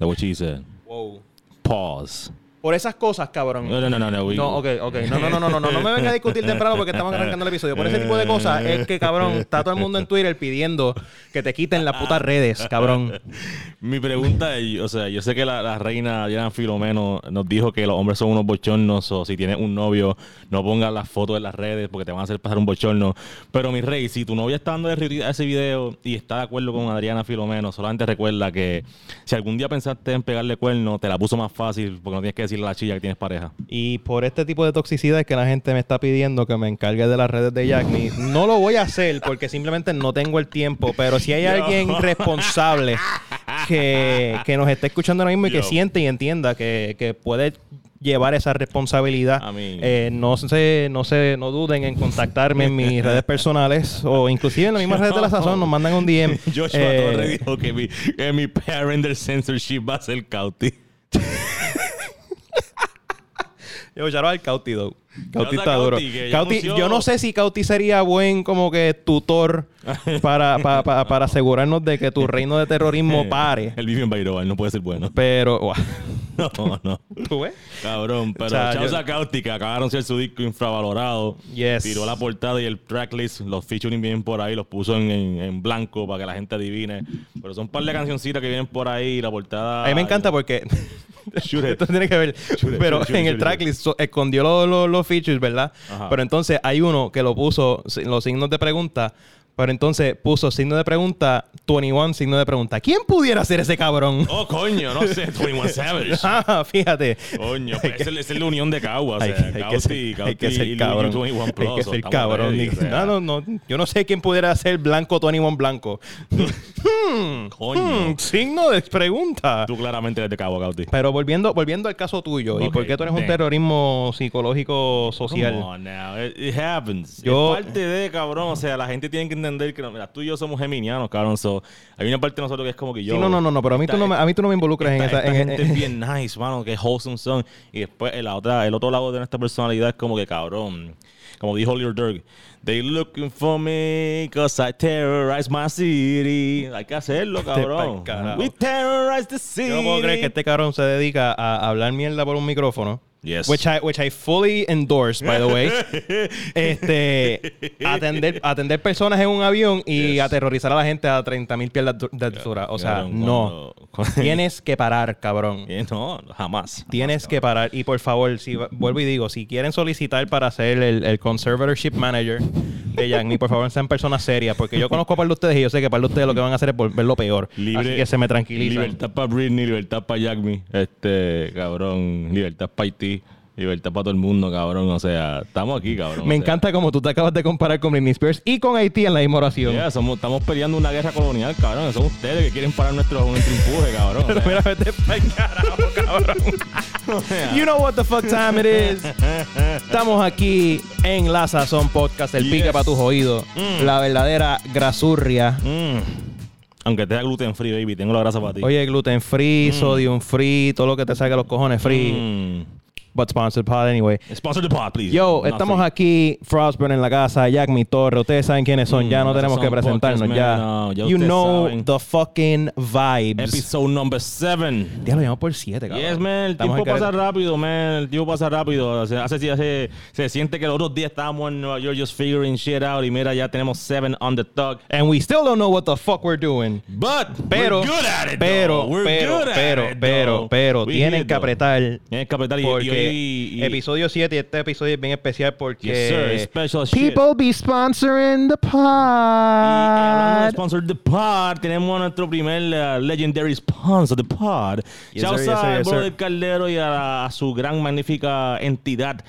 That's what she said. Wow. Pause. Por esas cosas, cabrón. No, no, no, no. no, No, ok, ok. No, no, no, no, no, no, no me venga a discutir temprano porque estamos arrancando el episodio. Por ese tipo de cosas es que, cabrón, está todo el mundo en Twitter pidiendo que te quiten las putas redes, cabrón. Mi pregunta es, o sea, yo sé que la, la reina Diana Filomeno nos dijo que los hombres son unos bochornos o si tienes un novio, no pongas las fotos en las redes porque te van a hacer pasar un bochorno. Pero mi rey, si tu novia está dando de a ese video y está de acuerdo con Adriana Filomeno, solamente recuerda que si algún día pensaste en pegarle cuerno, te la puso más fácil porque no tienes que decirle a la chilla que tienes pareja. Y por este tipo de toxicidad es que la gente me está pidiendo que me encargue de las redes de Jack Me. No lo voy a hacer porque simplemente no tengo el tiempo. Pero si hay alguien responsable que, que nos esté escuchando ahora mismo y que Yo. siente y entienda que, que puede llevar esa responsabilidad, A mí. eh, no se, no se, no duden en contactarme en mis redes personales o inclusive en las mismas redes de la sazón nos mandan un DM. Joshua Eh, Torres dijo que mi, que mi parent censorship va a ser Cauti. Out al Cauti, though. Cauti está duro. Cauti, yo no sé si Cauti sería buen como que tutor para, pa- pa- para asegurarnos de que tu reino de terrorismo pare. Él vive en Bairoa, no puede ser bueno. Pero, guau, No, no. ¿tú ves? Cabrón, pero O sea, Charles yo- que acabaron de ser su disco infravalorado. Yes. Tiró la portada y el tracklist, los featuring vienen por ahí, los puso en, en- en blanco para que la gente adivine. Pero son un par de cancioncitas que vienen por ahí y la portada. A mí me encanta porque... Esto tiene que ver. Shoot pero shoot it, shoot en el tracklist so- escondió los, los- los features, ¿verdad? Ajá. Pero entonces hay uno que lo puso los signos de pregunta. Pero entonces puso signo de pregunta, 21 signo de pregunta. ¿Quién pudiera ser ese cabrón? Oh, coño, no sé, 21 Savage. Ah, fíjate. Coño, pues es, esa es la unión de Cagua. O Hay, sea, hay que Cauti, ser, hay Cauti que ser y cabrón. 21 Hay Plus, que ser estamos cabrón. ready, o sea. no, no, no. Yo no sé quién pudiera ser blanco, Tony One blanco. Hmm, Coño. hmm, signo de pregunta. Tú claramente eres de Cagua, Cauti. Pero volviendo, volviendo al caso tuyo, ¿y por qué tú eres un terrorismo psicológico social? Come on now. It, it happens. Yo- Es parte de, cabrón. O sea, la gente tiene que entender que no, mira, tú y yo somos geminianos, cabrón. So, hay una parte de nosotros que es como que yo. Sí, no, no, no, no, pero a mí, tú no me, a mí tú no me involucras en esta, esa... esta en- gente en- es bien nice, mano, que wholesome son. Y después el, la otra, el otro lado de nuestra personalidad es como que cabrón. Como dijo Lil Durk, they looking for me cause I terrorize my city. Hay que hacerlo, cabrón. pa'l carajo. We terrorize the city. Yo no puedo creer que este cabrón se dedica a hablar mierda por un micrófono. Yes. Which I, which I fully endorse, by the way. este, atender, atender personas en un avión y Yes. aterrorizar a la gente a 30 mil pies de altu- de altura. O sea, no. cuando- Tienes que parar, cabrón. Eh, No, jamás. Tienes que parar. Y por favor, si vuelvo y digo, si quieren solicitar para ser el, el conservatorship manager de Me, por favor, sean personas serias. Porque yo conozco a par de ustedes y yo sé que par de ustedes lo que van a hacer es volverlo peor. Así que se me tranquilizan. Libertad para Britney, libertad para Me. Este, cabrón. Libertad para Haití. Libertad para todo el mundo, cabrón. O sea, estamos aquí, cabrón. Me O sea, encanta como tú te acabas de comparar con Britney Spears y con Haití en la misma oración. yeah, somos, estamos peleando una guerra colonial, cabrón. Son ustedes que quieren parar nuestro, nuestro empuje, cabrón. Pero mira, vete pa'l carajo, cabrón. You know what the fuck time it is. Estamos aquí en La Sazón Podcast, el Yes. pica para tus oídos. Mm. La verdadera grasurria. mm. Aunque te da gluten free, baby, tengo la grasa para ti. Oye, gluten free, sodium free, todo lo que te salga los cojones free. Mm. But sponsored pod anyway. Sponsor the pod, please. Yo, Not estamos aquí, Frostburn en la casa, Jack Mi Torre. Ustedes saben quiénes son, ya no Mm, tenemos esos que presentarnos. podcasts, Ya. no, ya you know saben. the fucking vibes. Episode number seven. Ya lo llamamos por 7, cabrón. Yes, man. El Estamos tiempo pasa rápido, man. El tiempo pasa rápido. Se, hace, hace- se siente que los otros días estábamos en Nueva York just figuring shit out. Y mira, ya tenemos seven on the talk. And we still don't know what the fuck we're doing. But Pero, we're good at it, pero, though. We're pero, good at pero, it, pero, pero, tienen que apretar. Tienen que apretar. Y, Porque y, y- y- episodio 7 y este episodio es bien especial porque Yes, sir. Special shit. people be sponsoring the Y hablando de pod. sponsor The Pod, tenemos a nuestro primer uh, legendary sponsor, The Pod. Yes, sir, yes, al yes, brother. Caldero y a, a su gran, magnífica entidad,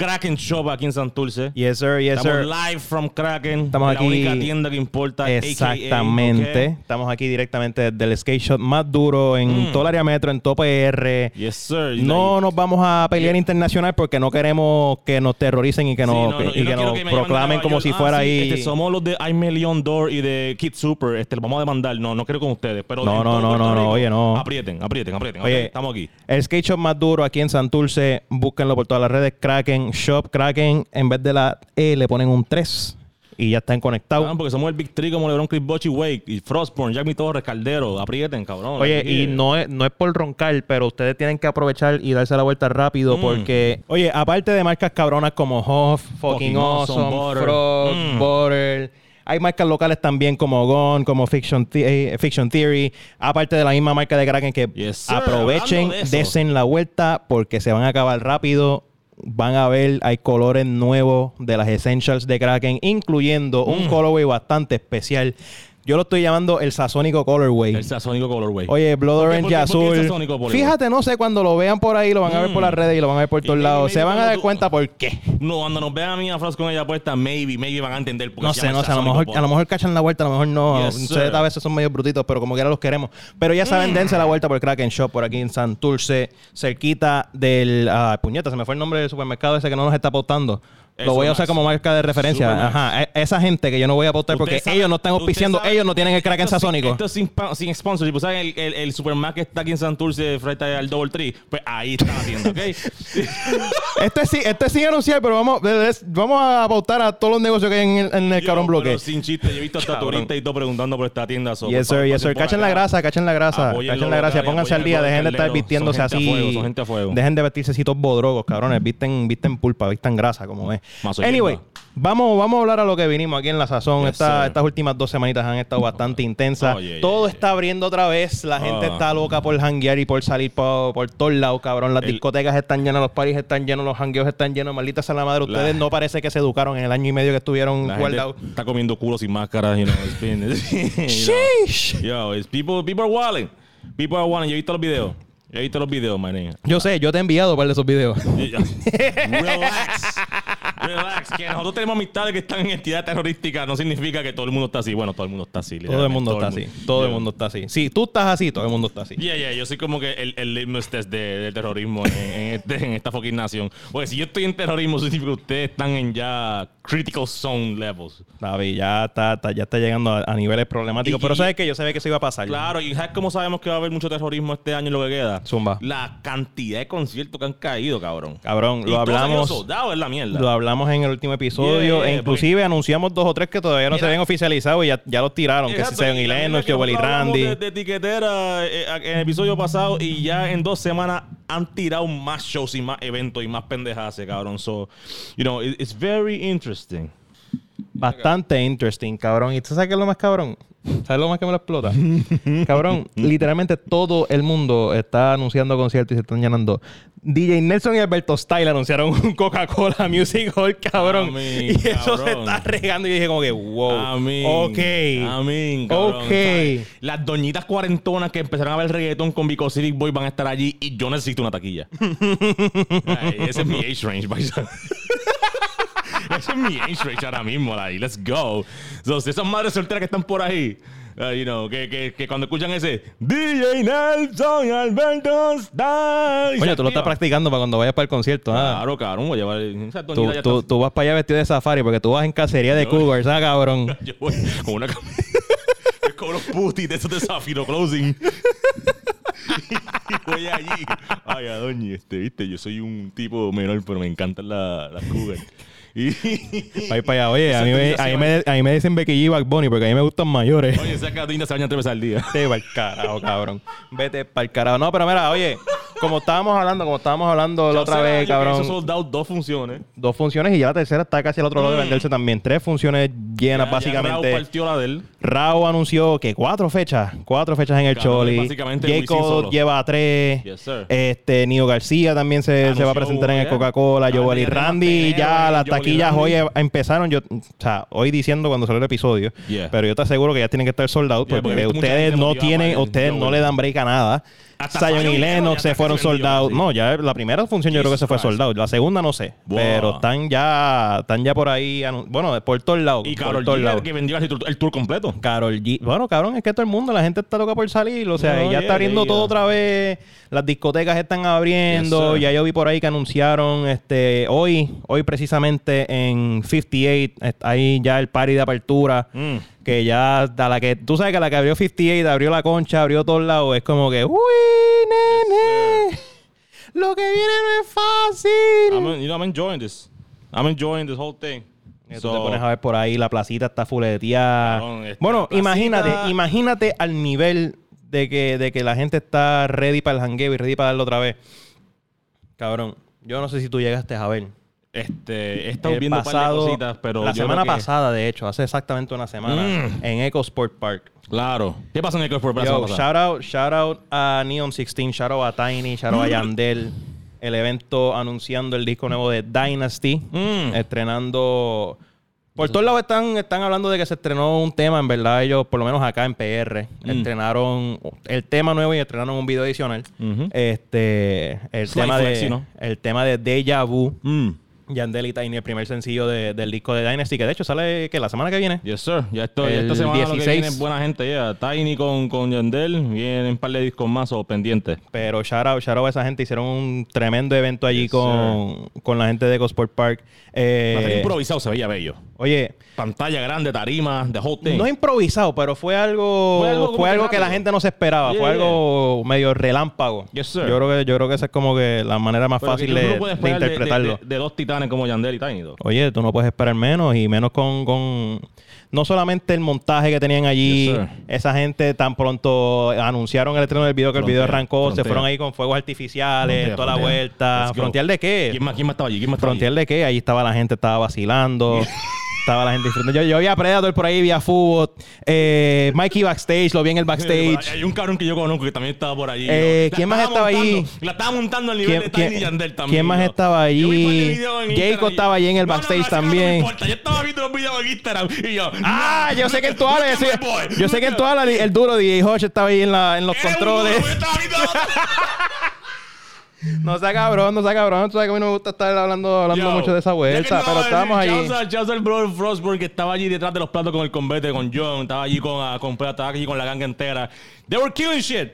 Kraken Shop aquí en Santurce. Yes, sir, yes, Estamos sir. live from Kraken. Estamos la aquí- única tienda que importa. AKA, Exactamente. Estamos aquí directamente desde el skate shop más duro en Mm. todo el área metro, en Tope R. Yes, sir. No nos vamos a pelear internacional porque no queremos que nos terroricen y que Sí, nos, no, no, y que que proclamen como York. si Ah, fuera sí, ahí. este, somos los de I Million Door y de Kid Super. Este, lo vamos a demandar. No, no quiero con ustedes. Pero No, no, todo no, no, oye, no. Aprieten, aprieten, aprieten. Oye, estamos aquí. El skate shop más duro aquí en Santurce, búsquenlo por todas las redes. Kraken Shop, Kraken, en vez de la E le ponen un 3 y ya están conectados. Porque somos el Big Three como LeBron, Chris Bosh y Wake. Y Frostborn, Jack Torres, Caldero. Aprieten, cabrón. Oye, y no es, no es por roncar, pero ustedes tienen que aprovechar y darse la vuelta rápido Mm. porque, oye, aparte de marcas cabronas como Huff, Fucking Awesome, Awesome, Butter. Frog, Mm. Butter, hay marcas locales también como Gone, como Fiction, The- eh, Fiction Theory, aparte de la misma marca de Kraken que Yes, aprovechen, de desen la vuelta porque se van a acabar rápido. Van a ver, hay colores nuevos de las Essentials de Kraken, incluyendo un Mm. colorway bastante especial. Yo lo estoy llamando el Sasónico Colorway. El Sasónico Colorway. Oye, Blood ¿Por qué- Orange por qué- por qué azul. por Fíjate, no sé, cuando lo vean por ahí, lo van a ver por las Mm. redes y lo van a ver por todos lados. Se van a dar cuenta por qué. No, cuando nos vean a mí a Frost con ella puesta, maybe, maybe van a entender. porque No se sé, no sé, a lo mejor, a lo mejor cachan la vuelta, a lo mejor no. Ustedes a veces son medio brutitos, pero como quiera los queremos. Pero ya saben, dense la vuelta por Kraken Shop, por aquí en Santurce, cerquita del. Ah, puñeta, se me fue el nombre del supermercado ese que no nos está pautando. Lo voy a usar como marca de referencia. Ajá. E- Esa gente que yo no voy a pautar porque ellos no están auspiciando, ellos no tienen el Kraken esto sin- sasónico. Esto es sin, sin sponsorship. ¿Saben el, el, el que está aquí en Santurce frente al Double Tree? Pues ahí están haciendo, ¿ok? Este sí, este sí anunciar, pero vamos, a pautar a todos los negocios que hay en el, en el Yo, cabrón bloque. pero sin chiste, yo he visto hasta turistas y todo preguntando por esta tienda. so, Yes, sir, yes, sir. Cachen la grasa, cachen la grasa. Cachen la grasa. Pónganse al día. Dejen de estar vistiéndose así. Dejen de vestirse así todos bodrogos, cabrones. Visten, visten pulpa, visten grasa, como es. Anyway, vamos, vamos a hablar a lo que vinimos aquí en La Sazón. Yes, Esta- sir. estas últimas dos semanitas han estado bastante intensas. Oh, yeah, Todo yeah, está abriendo otra vez. La gente Ah. está loca por janguear y por salir por, por todos lados, cabrón. Las El- discotecas están llenas, los paris están llenos, los jangueos están llenos. Maldita sea la madre. La- Ustedes no parece que se educaron en el año y medio que estuvieron La gente guardados. está comiendo culo sin máscara, you know. It's been, you know. Sheesh. Yo, it's people, people are walling. People are walling. Yo he visto los videos. Yo he visto los videos, my nigga. Yo sé, yo te he enviado un par de esos videos. Relax. Relax. Que nosotros tenemos amistades que están en entidades terrorísticas. No significa que todo el mundo está así. Bueno, todo el mundo está así. Todo el mundo está así. Todo el mundo está así. Si tú estás así, todo el mundo está así. Yeah, yeah, yo soy como que el, el litmus test de, de terrorismo en, en este- en esta fucking nación. Porque si yo estoy en terrorismo, significa que ustedes están en ya critical zone levels. David, ya está, está- ya está llegando a, a niveles problemáticos. Y- pero y- sabes que yo sabía que eso iba a pasar. Claro, y ¿sabes cómo sabemos que va a haber mucho terrorismo este año en lo que queda? Zumba. La cantidad de conciertos que han caído, cabrón. Cabrón, Y lo hablamos. sold out, es la mierda. Lo hablamos en el último episodio. Yeah, e inclusive anunciamos dos o tres que todavía no se Mira. habían oficializado y ya, ya los tiraron. que si Exacto, Sean y Lennox, que Joel y nosotros hablamos Randy. De, de etiquetera eh, en el episodio pasado y ya en dos semanas han tirado más shows y más eventos y más pendejadas, cabrón. So, you know, it- it's very interesting. Bastante interesting, cabrón. ¿Y tú sabes qué es lo más cabrón? ¿Sabes lo más que me lo explota? cabrón, literalmente todo el mundo está anunciando conciertos y se están llenando. DJ Nelson y Alberto Style anunciaron un Coca-Cola Music Hall, cabrón. Amén, y eso se está regando y dije como que, wow. Amén. Ok. Amén, cabrón. Ok. ¿sabes? Las doñitas cuarentonas que empezaron a ver reggaetón con Vico Civic Boy van a estar allí y yo necesito una taquilla. Ay, ese es mi age range. Ese es mi age range ahora mismo, like, let's go. So, si esas madres solteras que están por ahí, uh, you know, que, que, que cuando escuchan ese DJ Nelson Alberto y Oye, tú lo estás practicando para cuando vayas para el concierto. ah. Claro, cabrón, voy a llevar Tú, tú, tú vas para allá vestido de safari porque tú vas en cacería de cougars, ¿sabes, cabrón? Yo voy con una camisa. con los putis de esos de Zafiro Closing. y voy allí. Ay, a doña, este, viste, yo soy un tipo menor, pero me encantan la- las cougars. Y. Para ir para allá. Oye, a mí, me, a, mí me, a mí me dicen Becky G y Bad Bunny porque a mí me gustan mayores. Oye, esa cadena se baña tres veces al día. Vete para el carajo, cabrón. Vete para el carajo. No, pero mira, oye, como estábamos hablando, como estábamos hablando la otra vez, cabrón. Eso sold out dos funciones. Dos funciones y ya la tercera está casi al otro lado de Mm. venderse también. Tres funciones llenas, Ya- ya básicamente. Raúl partió la de él. Rao anunció que cuatro fechas, cuatro fechas en el Cabrón, Choli. básicamente J. Wisin Cole solo. lleva tres. Yes, sir. Este, Nio García también se, se va a presentar en el ya. Coca-Cola. Joel y ya Randy, ya las taquillas hoy empezaron. Yo, o sea, hoy diciendo cuando salió el episodio. Yeah. Pero yo te aseguro que ya tienen que estar soldados Yeah, porque porque ustedes no tienen, ustedes no le dan break a nada. Hasta Zion y Lennox se fueron soldados. No, ya la primera función yo creo que se fue soldado. La segunda no sé. Wow. Pero están ya, están ya por ahí. Bueno, por todos lados. Y Carol G, lados. que vendió el tour, completo. Carol G. Bueno, cabrón, es que todo el mundo, la gente está loca por salir. O sea, No, ya yeah, está abriendo yeah, todo otra vez. Las discotecas están abriendo. Yes, ya yo vi por ahí que anunciaron este hoy, hoy precisamente en 58, est- ahí ya el party de apertura. Mm. Que ya, a la que, tú sabes que la que abrió 58, abrió la concha, abrió todos lados. Es como que, uy, nene, lo que viene no es fácil. I'm, you know, I'm enjoying this. I'm enjoying this whole thing. Tú So- te pones a ver por ahí, la placita está. Cabrón, este, bueno, placita- imagínate, imagínate al nivel de que, de que la gente está ready para el jangueo y ready para darlo otra vez. Cabrón, yo no sé si tú llegaste a ver. Este, he estado El viendo par de pasado- cositas, pero la yo semana que- pasada, de hecho, hace exactamente una semana, Mm. en Eco Sport Park. Claro. ¿Qué pasó en el Sport la Yo, semana pasada? shout out, shout out a Neon 16, shout out a Tiny, shout out a Yandel. El evento anunciando el disco nuevo de Dynasty. Mm. Estrenando. Por todos lados están, están hablando de que se estrenó un tema, en verdad, ellos, por lo menos acá en PR, Mm. estrenaron el tema nuevo y estrenaron un video adicional. Este, el tema flex, de, el tema de Deja Vu, Mm. Yandel y Tiny, el primer sencillo de- del disco de Dynasty, que de hecho sale que la semana que viene. Yes, sir. Ya esto, El esta semana lo que 16. viene es buena gente. Ya. Tiny con, con Yandel. Vienen un par de discos más o pendientes. Pero shout out, shout out a esa gente. Hicieron un tremendo evento allí Yes, con, con la gente de EcoSport Park. Eh, improvisado se veía bello. Oye, Pantalla grande, tarima, the whole thing. no improvisado, pero fue algo, Fue fue algo que que la gente no se esperaba. Yeah, fue algo medio relámpago. Yes, sir. Yo creo que yo creo que esa es como que la manera más Pero fácil tú no de, de interpretarlo. De, de- de dos titanes como Yandel y Tiny. though. Oye, tú no puedes esperar menos y menos con, con no solamente el montaje que tenían allí, Yes, esa gente tan pronto anunciaron el estreno del video que el video arrancó, se fueron ahí con fuegos artificiales, toda la vuelta. ¿Frontier de qué? ¿Quién más, quién más estaba allí? ¿Quién más estaba allí? ¿Frontier de qué? Ahí estaba la gente, estaba vacilando. Estaba la gente disfrutando. Yo, yo vi a Predator por ahí, vi a Fútbol. Eh, Mikey backstage, lo vi en el backstage. Hay un cabrón que yo conozco que también estaba por allí. Eh, ¿quién más estaba allí? La estaba montando al nivel de Tiny Yandel también. quién más estaba Instagram y- estaba allí en el backstage también. No importa. Yo estaba viendo los videos en Instagram y yo. Ah, yo sé que en tu ala, yo sé, que en at- tu ala el duro DJ Hodge estaba ahí en, la, en los controles. duro, yo estaba viendo- No sea cabrón, no sea cabrón. Tú sabes que a mí no me gusta estar hablando, hablando Yo, mucho de esa vuelta, no, pero eh, estábamos allí. shouts a- shouts al brother Frostburg que estaba allí detrás de los platos con el combate con John. Estaba allí con, ah, con estaba allí con la ganga entera. They were killing shit.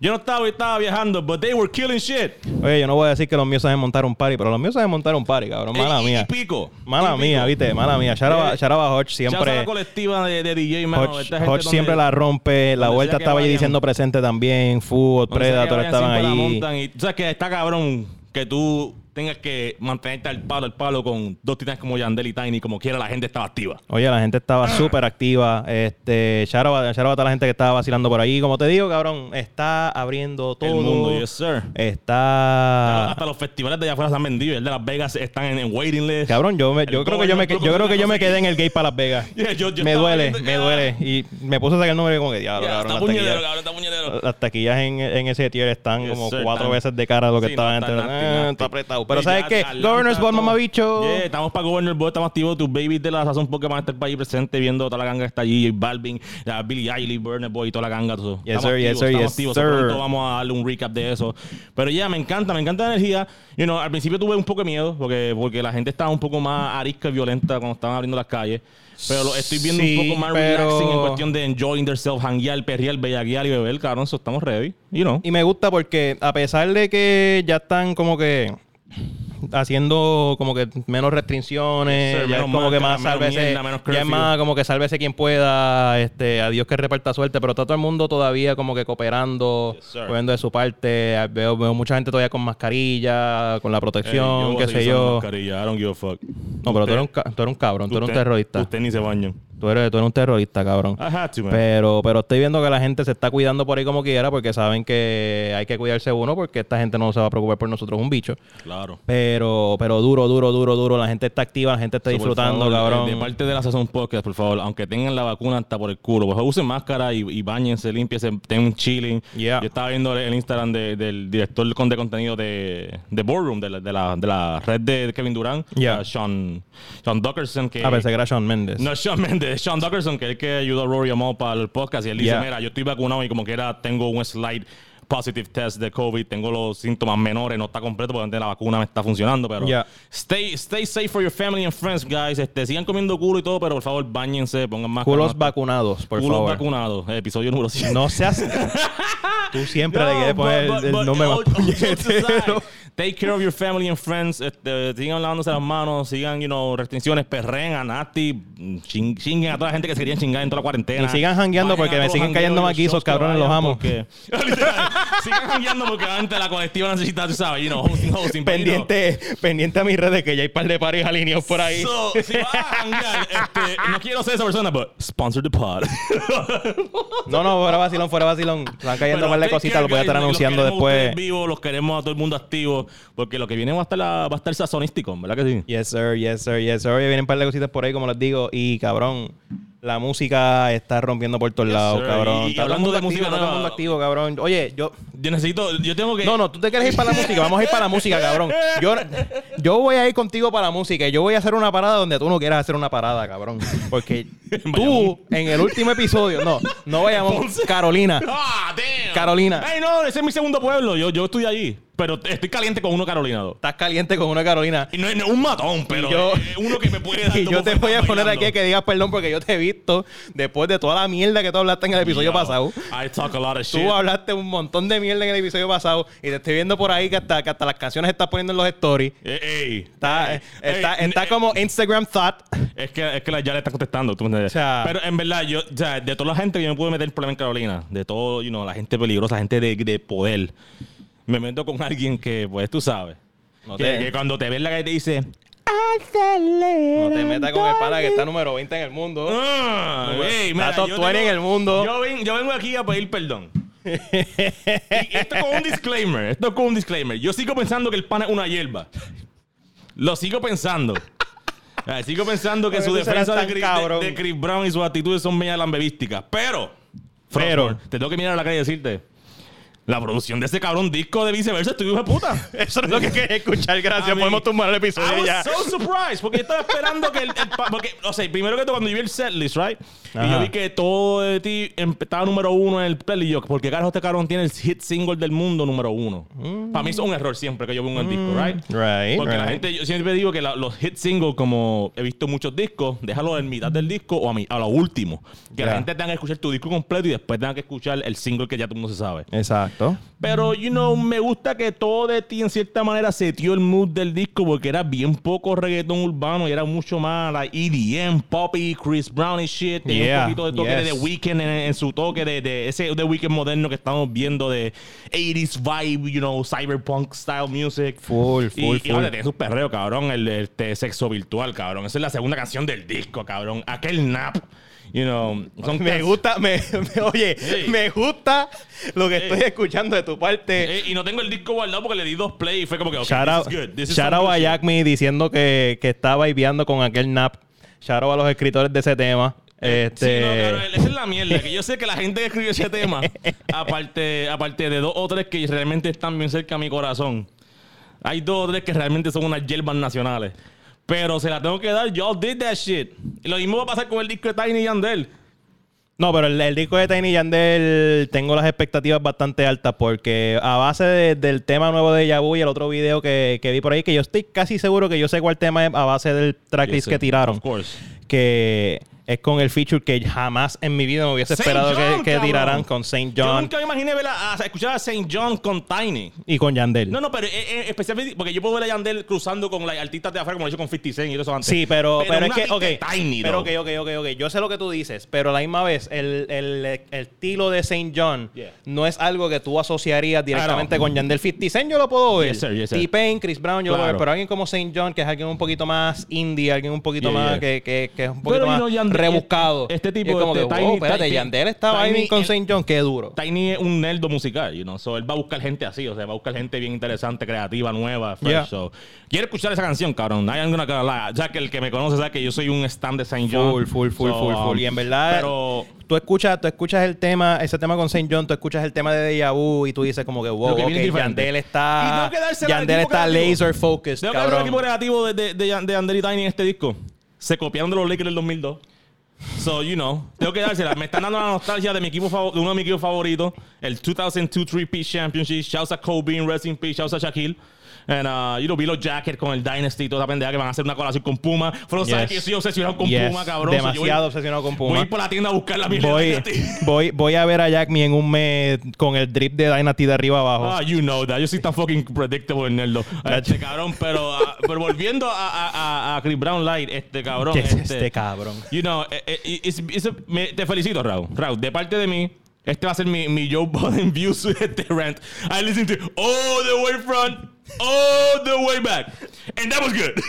Yo no estaba, estaba viajando, but they were killing shit. Oye, yo no voy a decir que los míos saben montar un party, pero los míos saben montar un party, cabrón. Mala y- mía. Y pico. Mala Y mía, pico. viste, mala mía. Sharaba, Eh, Sharaba Hodge siempre. la colectiva de, de DJ, mano. Hodge, Esta gente Hodge donde- siempre la rompe. La vuelta sea estaba allí diciendo presente también. Fútbol, sea Predator estaban allí. tú sabes que está cabrón que tú tengas que mantenerte al palo, al palo con dos titanes como Yandel y Tiny, como quiera, la gente estaba activa. Oye, la gente estaba súper activa. Este, Sharaba a toda la gente que estaba vacilando por ahí. Como te digo, cabrón, está abriendo todo. El mundo, yes, sir. Está. Hasta los festivales de allá afuera se han vendido. El de Las Vegas están en, en waiting list. Cabrón, yo, me- yo creo que yo me, yo creo que yo me quedé en el gate para Las Vegas. Yeah, yo- yo me duele, viendo- me duele. Y me puse a sacar el número y como que diablo, cabrón. está puñetero, cabrón, está puñetero. Las taquillas en, en ese tier están Yes, como sir, cuatro veces de cara de lo que Sí, estaba no, antes. está nasty. está apretado. Pero ¿sabes qué? Governor's Ball, mamabicho. Yeah, estamos para Governor's Ball, estamos activos. Tus babies de la Sazón porque van a estar para allí presentes viendo toda la ganga que está allí. Balvin, Billy Eilish, Burner Boy y toda la ganga. todo. Yes, Estamos sir, yes, sir, estamos yes, activos. sir. Vamos a darle un recap de eso. Pero ya, me encanta, me encanta la energía. You know, al principio tuve un poco de miedo porque, porque la gente estaba un poco más arisca y violenta cuando estaban abriendo las calles. Pero lo estoy viendo Sí, un poco más pero- relaxing en cuestión de enjoying themselves, hanguear, perrear, bellaquear y beber. Cabrón, eso estamos ready. You know. Y me gusta porque a pesar de que ya están como que haciendo como que menos restricciones, Sí, ya es menos como que más menos sálvese, mierda, menos ya es más como que sálvese quien pueda, este, a Dios que reparta suerte, pero está todo el mundo todavía como que cooperando, Yes, poniendo de su parte, veo, veo mucha gente todavía con mascarilla, con la protección, a qué sé yo. mascarilla, I don't give a fuck. No, pero tú eres, un, ca- tú eres un cabrón, tú eres un terrorista. Usted ni se baña. Tú eres, tú eres un terrorista, cabrón. Man. Pero, pero estoy viendo que la gente se está cuidando por ahí como quiera porque saben que hay que cuidarse uno porque esta gente no se va a preocupar por nosotros un bicho. Claro. Pero, pero duro, duro, duro, duro. La gente está activa, la gente está So, disfrutando, favor, cabrón. De parte de la Sazón Podcast, por favor, aunque tengan la vacuna hasta por el culo, por favor, usen máscara y, y bañense, limpiense, tengan un chilling. Yeah. Yo estaba viendo el Instagram de- del director de contenido de, de Boardroom, de la, de, la, de la red de Kevin Durant, Yeah. uh, Sean, Sean Dockerson, que... Ah, pensé que era Shawn Mendes. No, Sean Mendes, Sean Dockerson, que es el que ayudó a Rory Amall para el podcast. Y él dice, Yeah. mira, yo estoy vacunado y como que era, tengo un slide positive test de COVID, tengo los síntomas menores, no está completo porque la vacuna me está funcionando, pero Yeah. stay, stay safe for your family and friends, guys. Este, sigan comiendo culo y todo, pero por favor, bañense, pongan más Culos vacunados, por Culos favor. vacunados, episodio número 100. No seas... Tú siempre le quieres poner el, el nombre más puñetero. Take care of your family and friends. Este, sigan lavándose las manos, sigan, you know, restricciones, perren a Nati, ching- chinguen a toda la gente que se querían chingar en toda la cuarentena. Y sigan jangueando porque me siguen cayendo maquizos, cabrones, los amo. porque- sigan jangueando porque obviamente la colectiva necesita, tú sabes, you know, hosting, hosting. pendiente, pendiente a mis redes que ya hay par de pares alineados por ahí. So, si vas a janguear, este, no quiero ser esa persona, pero sponsor the pod. No, no, fuera vacilón, fuera vacilón. Están cayendo Pero par de cositas, lo voy a estar anunciando los después. los queremos a todo el mundo activo, porque lo que viene va a estar, la- va a estar sazonístico, ¿verdad que sí? Yes, sir, yes, sir, yes, sir. Oye, vienen un par de cositas por ahí, como les digo. Y cabrón, la música está rompiendo por todos lados, sir. cabrón. Y- hablando de música todo el mundo activo, cabrón. Oye, yo. Yo necesito, yo tengo que... No, no, tú te quieres ir para la música. Vamos a ir para la música, cabrón. Yo, yo voy a ir contigo para la música y yo voy a hacer una parada donde tú no quieras hacer una parada, cabrón. Porque tú, en el último episodio, no, no vayamos. Carolina. Ah, damn. Carolina. Ay, no, ese es mi segundo pueblo. Yo, yo estoy allí. Pero estoy caliente con uno carolinado. Estás caliente con una Carolina. Y no es no un matón, pero yo- uno que me puede dar Y yo te voy a poner bailando. aquí que digas perdón porque yo te he visto después de toda la mierda que tú hablaste en el episodio Yo, pasado. I talk a lot of shit. Tú hablaste un montón de mierda en el episodio pasado y te estoy viendo por ahí que hasta, que hasta las canciones estás poniendo en los stories. Eh, ey, Está, ey, está, está eh, como Instagram Thought. Es que, es que la- ya le están contestando. ¿tú me? O sea- Pero en verdad, yo, o sea, de toda la gente que yo me pude meter en problema en Carolina, de todo, you know, la gente peligrosa, la gente de, de poder, me meto con alguien que, pues tú sabes, No que, te- que cuando te ve en la calle te dice, No te metas con el pana que está número 20 en el mundo. ah, ey, Está mira, top yo 20 tengo- en el mundo. Yo, ven- yo vengo aquí a pedir perdón. y esto con un disclaimer, esto con un disclaimer. Yo sigo pensando que el pana es una hierba. Lo sigo pensando. Ah, Sigo pensando que Porque su tú serás defensa de tan Chris, cabrón. de- de Chris Brown y sus actitudes son media lambebísticas. Pero, Pero. Te tengo que mirar a la calle y decirte: la producción de ese cabrón disco de viceversa, hijo de puta. Eso es lo que quería escuchar. Gracias. Podemos tomar el I episodio was ya. so surprised porque yo estaba esperando que el, el porque o sea primero que todo cuando yo vi el setlist right y yo vi que todo de ti estaba número uno en el playlist. Y yo porque carajo este cabrón tiene el hit single del mundo número uno para mí es un error siempre que yo veo un disco right Mm. Right, porque la gente yo siempre digo que la- los hit singles como he visto muchos discos déjalo en mitad del disco o a, mi, a lo último. Que la gente tenga que escuchar tu disco completo y después tenga que escuchar el single que ya todo el mundo se sabe. Exacto. pero, you know, me gusta que todo de ti en cierta manera setió el mood del disco porque era bien poco reggaetón urbano y era mucho más like EDM, poppy, Chris Brown y shit. Yeah, un poquito de toque yes. de The Weeknd en, en su toque de, de ese The Weeknd moderno que estamos viendo de 80s vibe, you know, cyberpunk style music. Full, Y- full, y, full. ahora tiene sus perreos, cabrón. El, este sexo virtual, cabrón. Esa es la segunda canción del disco, cabrón. Aquel nap. You know, son Me gusta, me, me- oye, Ey. me gusta lo que estoy escuchando de tu parte. Eh, y no tengo el disco guardado porque le di dos play y fue como que, ok, shout out, shout out a. Jack Me diciendo que, que estaba vibeando con aquel nap. Shout out a los escritores de ese tema. Este, Sí, no, cabrón, esa es la mierda. Que yo sé que la gente que escribió ese tema, aparte, aparte de dos o tres que realmente están bien cerca a mi corazón, hay dos o tres que realmente son unas hierbas nacionales. Pero se la tengo que dar. Y'all did that shit. Y lo mismo va a pasar con el disco de Tiny Yandel. No, pero el, el disco de Tiny Yandel tengo las expectativas bastante altas porque a base de- del tema nuevo de Yabu y el otro video que, que vi por ahí, que yo estoy casi seguro que yo sé cuál tema es a base del tracklist que tiraron, Of course. que es con el feature que jamás en mi vida me hubiese Saint esperado que, John, que tiraran con Saint Yo John nunca me imaginé ver a, a escuchar a St. John con Tiny. y con Yandel. No, no, pero eh, eh, especialmente porque yo puedo ver a Yandel cruzando con like, artistas de afuera como lo he hecho con 50 Cent y eso antes. Sí, pero, pero, es un que, Tiny, pero ok, ok, ok, ok. Yo sé lo que tú dices, pero a la misma vez, el, el, el estilo de Saint John Yeah. no es algo que tú asociarías directamente Claro. con Yandel 50 Cent. Yo lo puedo ver. Yes, sir, yes, sir. T-Pain, Chris Brown, yo lo puedo ver. Claro. Pero alguien como Saint John, que es alguien un poquito más indie, alguien un poquito Yeah, más yeah. Que, que, que es un poquito Pero, más rebuscado. este tipo, Y es como este que, Tiny- wow, espérate, Tiny- Yandel Tiny- vibing con el- Saint John, qué duro. Tiny es un nerdo musical, you know, so él va a buscar gente así, o sea, va a buscar gente bien interesante, creativa, nueva, fresh, Yeah. so. Quiero escuchar esa canción, cabrón. I am gonna lie. Ya que el que me conoce sabe que yo soy un stand de Saint John. Full, full, full, So, full, full. um, Y en verdad, Pero tú escuchas, tú escuchas el tema, ese tema con Saint John, tú escuchas el tema de Deja Vu y tú dices como que, wow, que ok, viene es diferente. Yandel Y está, al Yandel está creativo. laser focused, Tengo que del equipo creativo de, de, de, y Tiny en este disco. Se copiaron de los Lakers del 2002. So, you know, tengo que dársela. Me están dando la nostalgia de mi equipo de uno de mis equipos favoritos, el 2002 3-Piece Championship. Shouts a Kobe, in Peace. Shouts a Shaquille. And, uh, you know, vi los jackets con el Dynasty y toda esa pendeja que van a hacer una colación con Puma. Sabes Yes. que yo soy obsesionado con Yes. Puma, cabrón. Demasiado voy- obsesionado con Voy a Puma. ir por la tienda a buscar la mierda Voy, voy, voy a ver a Jack Me en un mes con el drip de Dynasty de arriba abajo. Ah, you know that. Yo soy tan fucking predictable en Nerdo. Este cabrón, pero, ah, pero volviendo a, a, a, a Chris Brown Light, este cabrón. ¿Qué es este, este cabrón? You know, eh, eh, it's- it's a- me- te felicito, Raúl. Raúl, de parte de mí, Este va a ser mi, mi Joe Biden views este rant. I listened to all the way front, all the way back. And that was good.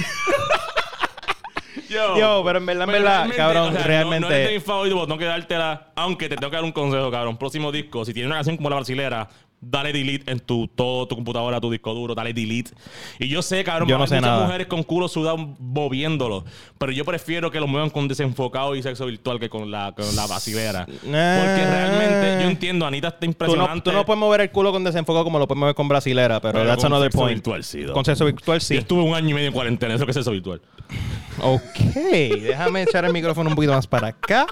Yo, Yo, pero en verdad, en verdad, cabrón, no- realmente- No, es de mi favorito, tengo que dártela. Aunque te tengo que dar un consejo, cabrón. Próximo disco, si tienes una canción como la brasilera, dale delete en tu todo tu computadora, tu disco duro, dale delete. Y yo sé, cabrón, Yo no sé muchas nada. mujeres con culo sudado moviéndolo. Pero yo prefiero que lo muevan con desenfocado y sexo virtual que con la, con la brasilera. Porque realmente, yo entiendo, Anita está Tú no, impresionante. tú no puedes mover el culo con desenfoco como lo puedes mover con brasilera, pero, Pero that's con another sexo point. virtual sí, con sexo virtual sí. Yo estuve un año y medio en cuarentena, eso que es eso virtual. Ok, déjame echar el micrófono un poquito más para acá.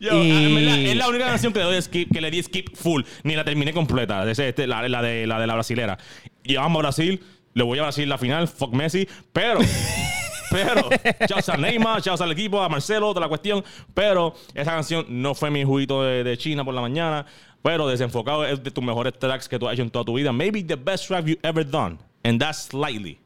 Yo, y... en verdad, es la única canción que le doy skip, que le di skip full, ni la terminé completa, de ese- este, la, la de, la de la brasilera. Y vamos a Brasil, le voy a Brasil la final, fuck Messi, pero, pero, chao a Neymar, chao al equipo, a Marcelo, toda la cuestión, pero esa canción no fue mi juguito de, de China por la mañana, pero desenfocado es de tus mejores tracks que tú has hecho en toda tu vida. Maybe the best track you ever done, and that's slightly.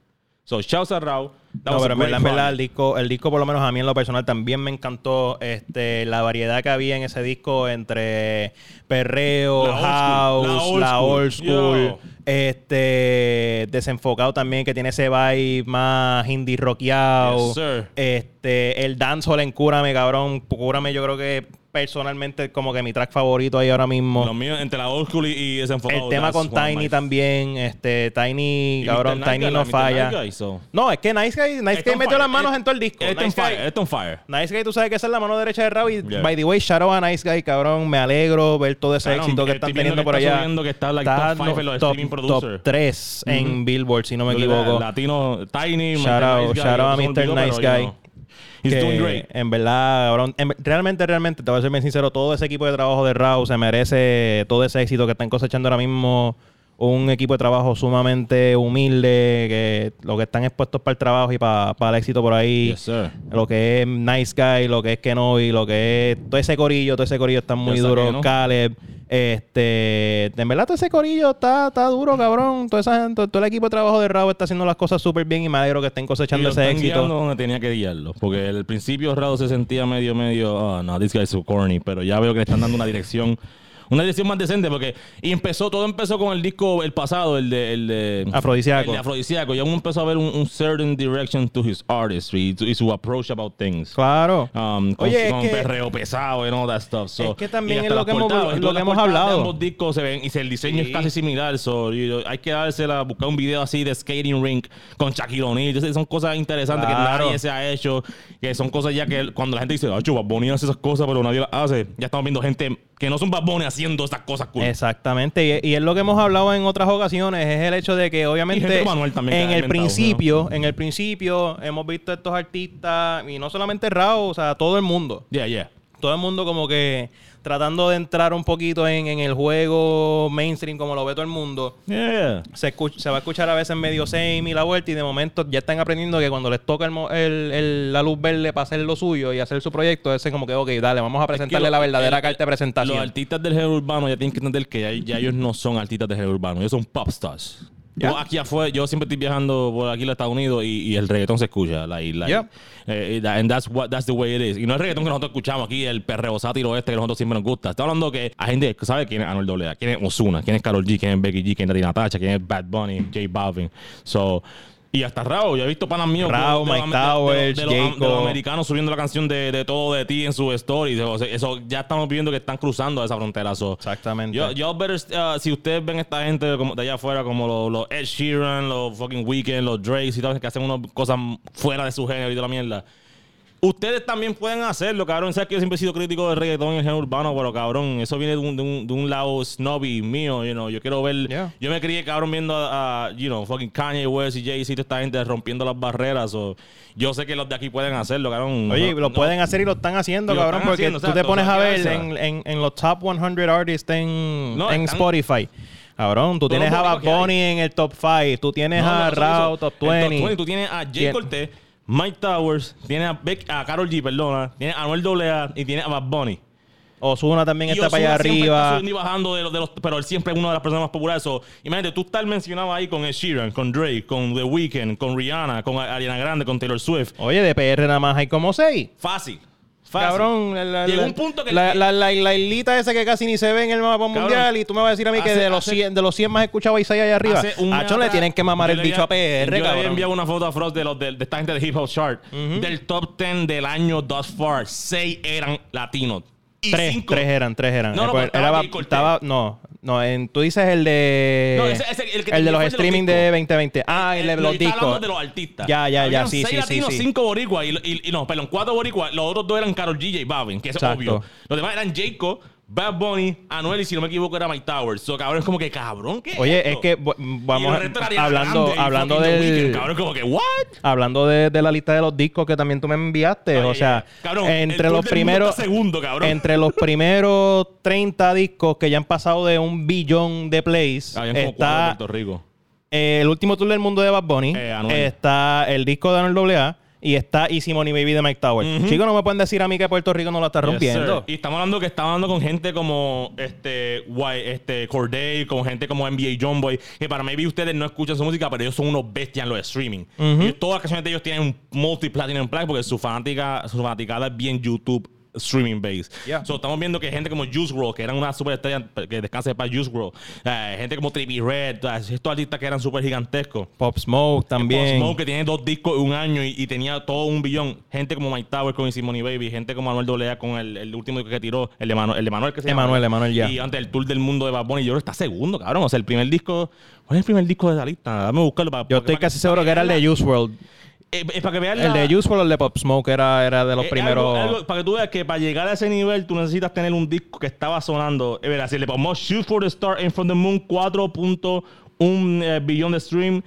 So, chao a Raúl. No, pero en verdad, en verdad, el disco, el disco, por lo menos a mí en lo personal, también me encantó este, la variedad que había en ese disco entre perreo, La old school, house, la la old school. este, desenfocado también, que tiene ese vibe más indie rockeado. Yes. Este, el dancehall en Cúrame, cabrón. Cúrame, yo creo que personalmente como que mi track favorito ahí ahora mismo. Entre la old school y, desenfocado. El tema con Tiny también, este, Tiny, cabrón, Tiny Guy, no falla. Nice Guy, so. No, es que Nice Guy, Nice Está Guy metió las manos Eh, en todo el disco. Está on Nice fire, Guy, está on fire. Nice Guy, tú sabes que esa es la mano derecha de. Yeah. By the way, shout out a Nice Guy, cabrón. Me alegro ver todo ese éxito que están teniendo que por está allá. que está, like, top five en los top, streaming top producer. 3 en Billboard, si no me equivoco. Latino, Tiny, Shout out- Nice shout out a Mr. Nice Guy. Know, He's que doing great. En verdad, cabrón, en- realmente, realmente, te voy a ser bien sincero, todo ese equipo de trabajo de Raw se merece todo ese éxito que están cosechando ahora mismo. Un equipo de trabajo sumamente humilde, que lo que están expuestos para el trabajo y para, para el éxito por ahí. Yes. Lo que es Nice Guy, lo que es Kenobi, lo que es todo ese corillo, todo ese corillo está muy Ya duro. Caleb, este, en verdad todo ese corillo está, está duro, cabrón. Toda esa todo, todo el equipo de trabajo de Raw está haciendo las cosas súper bien y me alegro que estén cosechando ese éxito. donde tenía que guiarlo. Porque al principio Rado se sentía medio, medio, oh, no, this guy is so corny. Pero ya veo que le están dando una dirección, una dirección más decente. Porque, y empezó, todo empezó con el disco, el pasado, el de, el de Afrodisíaco. El de Afrodisíaco. Ya uno empezó a ver un, un certain direction to his artistry y, y su approach about things. Claro. Um, con, Oye, es con que- perreo pesado y all that stuff. So, Es que también es lo que hemos- portadas, lo todas que hemos hablado. Ambos discos se ven y el diseño Sí. es casi similar. So, you- hay que dársela, buscar un video así de skating rink con Shaquille O'Neal. Son cosas interesantes Claro. que nadie se ha hecho. Que son cosas ya que cuando la gente dice, ah, Bunny hace esas cosas, pero nadie las hace. Ya estamos viendo gente que no son Bad Bunny haciendo estas cosas cool. Exactamente, y, y es lo que hemos hablado en otras ocasiones, es el hecho de que obviamente en el principio, en el principio hemos visto a estos artistas, y no solamente Rao, o sea, todo el mundo, Yeah, yeah. todo el mundo como que tratando de entrar un poquito en, en el juego mainstream como lo ve todo el mundo. Yeah. Se, escuch- se va a escuchar a veces medio y la vuelta y de momento ya están aprendiendo que cuando les toca el el- el- la luz verde para hacer lo suyo y hacer su proyecto, ese como que, ok, dale, vamos a presentarle lo- la verdadera el- carta de presentación. Los artistas del género urbano ya tienen que entender que ya, ya ellos no son artistas del género urbano, ellos son pop stars. Yo aquí afuera, yo siempre estoy viajando por aquí en los Estados Unidos y, y el reggaetón se escucha. Like, like, eh, that- and that's, what, that's the way it is. Y no es reggaetón que nosotros escuchamos aquí, el perreo sátiro este que nosotros siempre nos gusta. Está hablando que hay gente que sabe quién es Anuel AA, quién es Ozuna, quién es Karol G, quién es Becky G, quién es Nati Natasha, quién es Bad Bunny, J Balvin. So, y hasta Rao, yo he visto panas míos Rao, de los- de Mike los- de Towers, de los- de los americanos subiendo la canción de, de todo de ti en su story. O sea, eso ya estamos viendo que están cruzando esa frontera. So, Exactamente. yo, yo better, uh, si ustedes ven esta gente como de allá afuera, como los, los Ed Sheeran, los fucking Weeknd, los Drakes y tal, que hacen unas cosas fuera de su género y de la mierda. Ustedes también pueden hacerlo, cabrón. Sabes que yo siempre he sido crítico del reggaetón y el género urbano, pero cabrón, eso viene de un, de un, de un lado snobby mío, you know. Yo quiero ver. Yeah. Yo me crié, cabrón, viendo a, a, you know, fucking Kanye West y Jay-Z, toda esta gente rompiendo las barreras. o yo sé que los de aquí pueden hacerlo, cabrón. Oye, No- lo no- pueden hacer y lo están haciendo, lo cabrón, están porque haciendo, tú te pones a ver en, en, en los top 100 artists en, No, en están- Spotify. Cabrón, tú tienes a Bad. Bunny en el top 5, tú tienes a Rao top El 20. Tú tienes a Jay Cortez, Mike Towers, tienes a, Beck, a Karol G, perdona, tienes a Anuel AA y tienes a Bad Bunny. Ozuna también Y está para allá está arriba. subiendo y bajando de los, de los, pero él siempre es una de las personas más populares. So, imagínate, tú estás mencionado ahí con Ed Sheeran, con Drake, con The Weeknd, con Rihanna, con Ariana Grande, con Taylor Swift. Oye, de PR nada más hay como 6. Fácil. Fácil. Cabrón, la, la, Llegó la- un punto que- la, la, la- islita esa que casi ni se ve en el mapa mundial y tú me vas a decir a mí que hace- de los, hace- 100, de los 100 más escuchados Isaiah allá arriba, Acho, le tienen que mamar el bicho a PR, Yo cabrón. enviado una foto a Frost de, los, de, de esta gente de Hip Hop Chart. Del top 10 del año thus far, 6 eran latinos. Y Tres, cinco- tres eran, tres eran. No, no, Pues, pero estaba Cortez. estaba- no, no, en- tú dices el de... No, ese- ese- el que el de los el de los streaming de discos. 2020. Ah, el de Eh, los yo estaba hablando discos. de los artistas. Ya, ya, ya, sí, seis sí, latinos, sí. cinco boricuas y, y, y no, perdón, cuatro boricuas. Los otros dos eran Karol G J Balvin, que es Exacto. obvio. Los demás eran Jacob, Bad Bunny, Anuel y si no me equivoco era Mike Towers. So, cabrón, es como que cabrón, ¿qué Oye, es que vamos a- hablando, Grande hablando del... Cabrón, como que, ¿what? Hablando de, de la lista de los discos que también tú me enviaste, o sea, cabrón, entre los primeros segundo, cabrón. entre los primeros 30 discos que ya han pasado de un billón de plays, Habían como cuatro de está Puerto Rico. eh, el último tour del mundo de Bad Bunny, Eh, está el disco de Anuel AA y está Easy Money Baby de Mike Tower. Chicos, no me pueden decir a mí que Puerto Rico no lo está rompiendo. y estamos hablando que estamos hablando con gente como este, Guay- este Corday, con gente como NBA Boy que para maybe ustedes no escuchan su música, pero ellos son unos bestias en lo de streaming. Y todas las canciones de ellos tienen un multi-platinum plaque porque su fanática, su fanaticada es bien YouTube streaming base. Yeah. So, estamos viendo que gente como Juice WRLD, que eran una super estrella que descanse para Juice WRLD, eh, gente como Trippie Red, todas estos artistas que eran súper gigantescos. Pop Smoke también. Pop Smoke, que tiene dos discos en un año y, y tenía todo un billón. Gente como Mike Tower con Simone Baby, gente como Manuel AA con el, el último disco que tiró, el de Manuel, el de Manuel que se llama. Emanuel, Emanuel, ya. Y antes el tour del mundo de Bad Bunny, yo creo que está segundo, cabrón. O sea, el primer disco. ¿Cuál es el primer disco de esa lista? Dame buscarlo para. Yo estoy casi seguro que era el de Juice WRLD. Eh, para que vean El de o el de Pop Smoke era, era de los eh, primeros. algo- algo- para que tú veas que para llegar a ese nivel tú necesitas tener un disco que estaba sonando. Es verdad, si le ponemos Shoot for the Star and From the Moon 4.1 eh, billón de stream.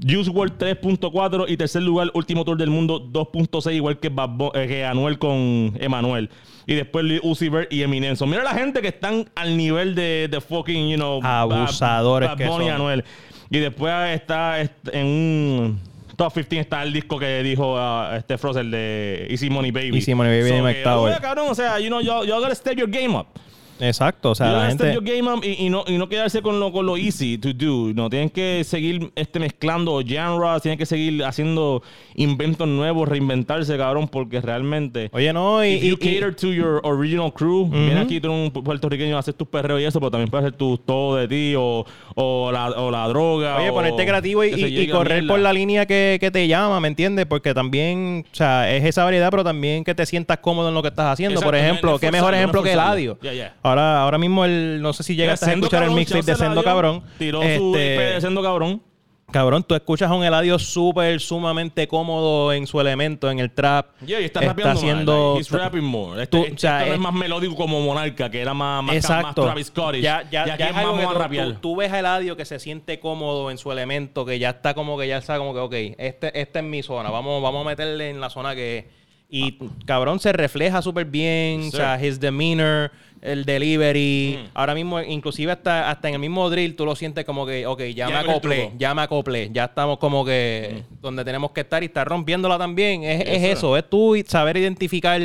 Juice WRLD 3.4 y tercer lugar, último tour del mundo 2.6, igual que, Bad eh, que Anuel con Emanuel. Y después Lil Uzi Vert y Eminem. So, mira la gente que están al nivel de, de fucking, you know, Abusadores Bad que Bunny y son. Anuel. Y después está este, en un top 15 está el disco que dijo ah, este Frost, el de Easy Money Baby. Easy Money Baby Mike que, Tower. oye, cabrón, o sea, you know, y'all gotta step your game up. Exacto, o sea, la gente. your game up y, y no, y no quedarse con lo, con lo easy to do. No, tienen que seguir este, mezclando genres, tienen que seguir haciendo inventos nuevos, reinventarse, cabrón, porque realmente... Oye, no, y. If you y- cater to your original crew, viene aquí tú un puertorriqueño, haces tus perreos y eso, pero también puedes hacer tu todo de ti o, o, la, o la droga. Oye, o ponerte creativo y, a correr por la línea que, que te llama, ¿me entiendes? Porque también, o sea, es esa variedad, pero también que te sientas cómodo en lo que estás haciendo. Por ejemplo, qué mejor ejemplo que forzarlo. Eladio. Ya, ya. Ahora, ahora mismo, el, no sé si llegaste a escuchar el Cabrón, mixtape de Sendo Cabrón. Tiró su Este, EP de Sendo Cabrón. Cabrón, tú escuchas a un Eladio súper, sumamente cómodo en su elemento, en el trap. Yeah, y está, rapeando haciendo... más. Like, he's rapping more. Este, Tú- este o sea, no es es- más melódico como Monarca, que era más, más, Exacto. más Travis Scottish. Ya, ya, ya es algo más que tú, tú- tú ves a Eladio que se siente cómodo en su elemento, que ya está como que ya está como que, ok, este, esta es mi zona, vamos, vamos a meterle en la zona que... Y cabrón, se refleja súper bien, o sea, his demeanor, el delivery. Mm. Ahora mismo, inclusive hasta, hasta en el mismo drill, tú lo sientes como que, ok, ya, Ya me acoplé, ya me acoplé, ya estamos como que donde tenemos que estar y estar rompiéndola también. Es, eso, es tú saber identificar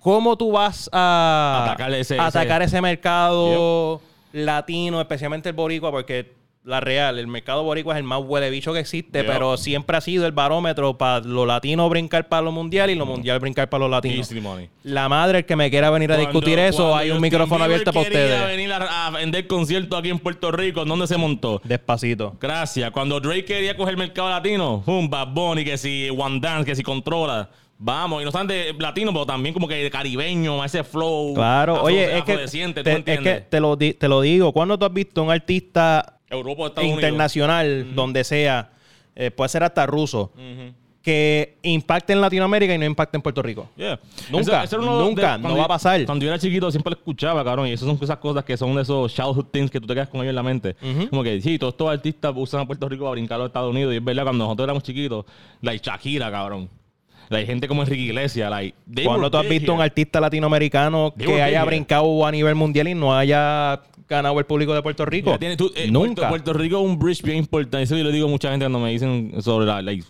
cómo tú vas a Atacar ese- atacar ese mercado latino, especialmente el boricua, porque la real, el mercado boricua es el más huele bicho que existe, pero siempre ha sido el barómetro para lo latino brincar para lo mundial y lo mundial brincar para lo latino. Easy money. La madre, el que me quiera venir a discutir eso, hay un micrófono abierto para ustedes. venir a, a vender conciertos aquí en Puerto Rico, ¿en dónde se montó? Despacito. Gracias. Cuando Drake quería coger el mercado latino, un Bad Bunny, que si One Dance, que si controla. Vamos, y no solamente latino, pero también como que de caribeño, ese flow. Claro, oye, es que, afrodesciente, ¿tú te, es que te, lo te lo digo, cuando tú has visto un artista Europa Estados Unidos. internacional, donde sea, eh, puede ser hasta ruso, que impacte en Latinoamérica y no impacte en Puerto Rico. Yeah. Nunca, nunca, no yo- va a pasar. Cuando yo era chiquito siempre lo escuchaba, cabrón, y esas son esas cosas que son de esos childhood things que tú te quedas con ellos en la mente. Como que sí, todos estos artistas usan a Puerto Rico para brincar a los Estados Unidos, y es verdad, cuando nosotros éramos chiquitos, la Shakira, cabrón. Hay gente como Enrique Iglesias, like, Cuando tú has visto un here. artista latinoamericano They que haya brincado a nivel mundial y no haya ganado el público de Puerto Rico? Tiene- tú, eh, Nunca. Puerto, Puerto Rico es un bridge bien importante. Eso yo le digo a mucha gente cuando me dicen sobre la, like,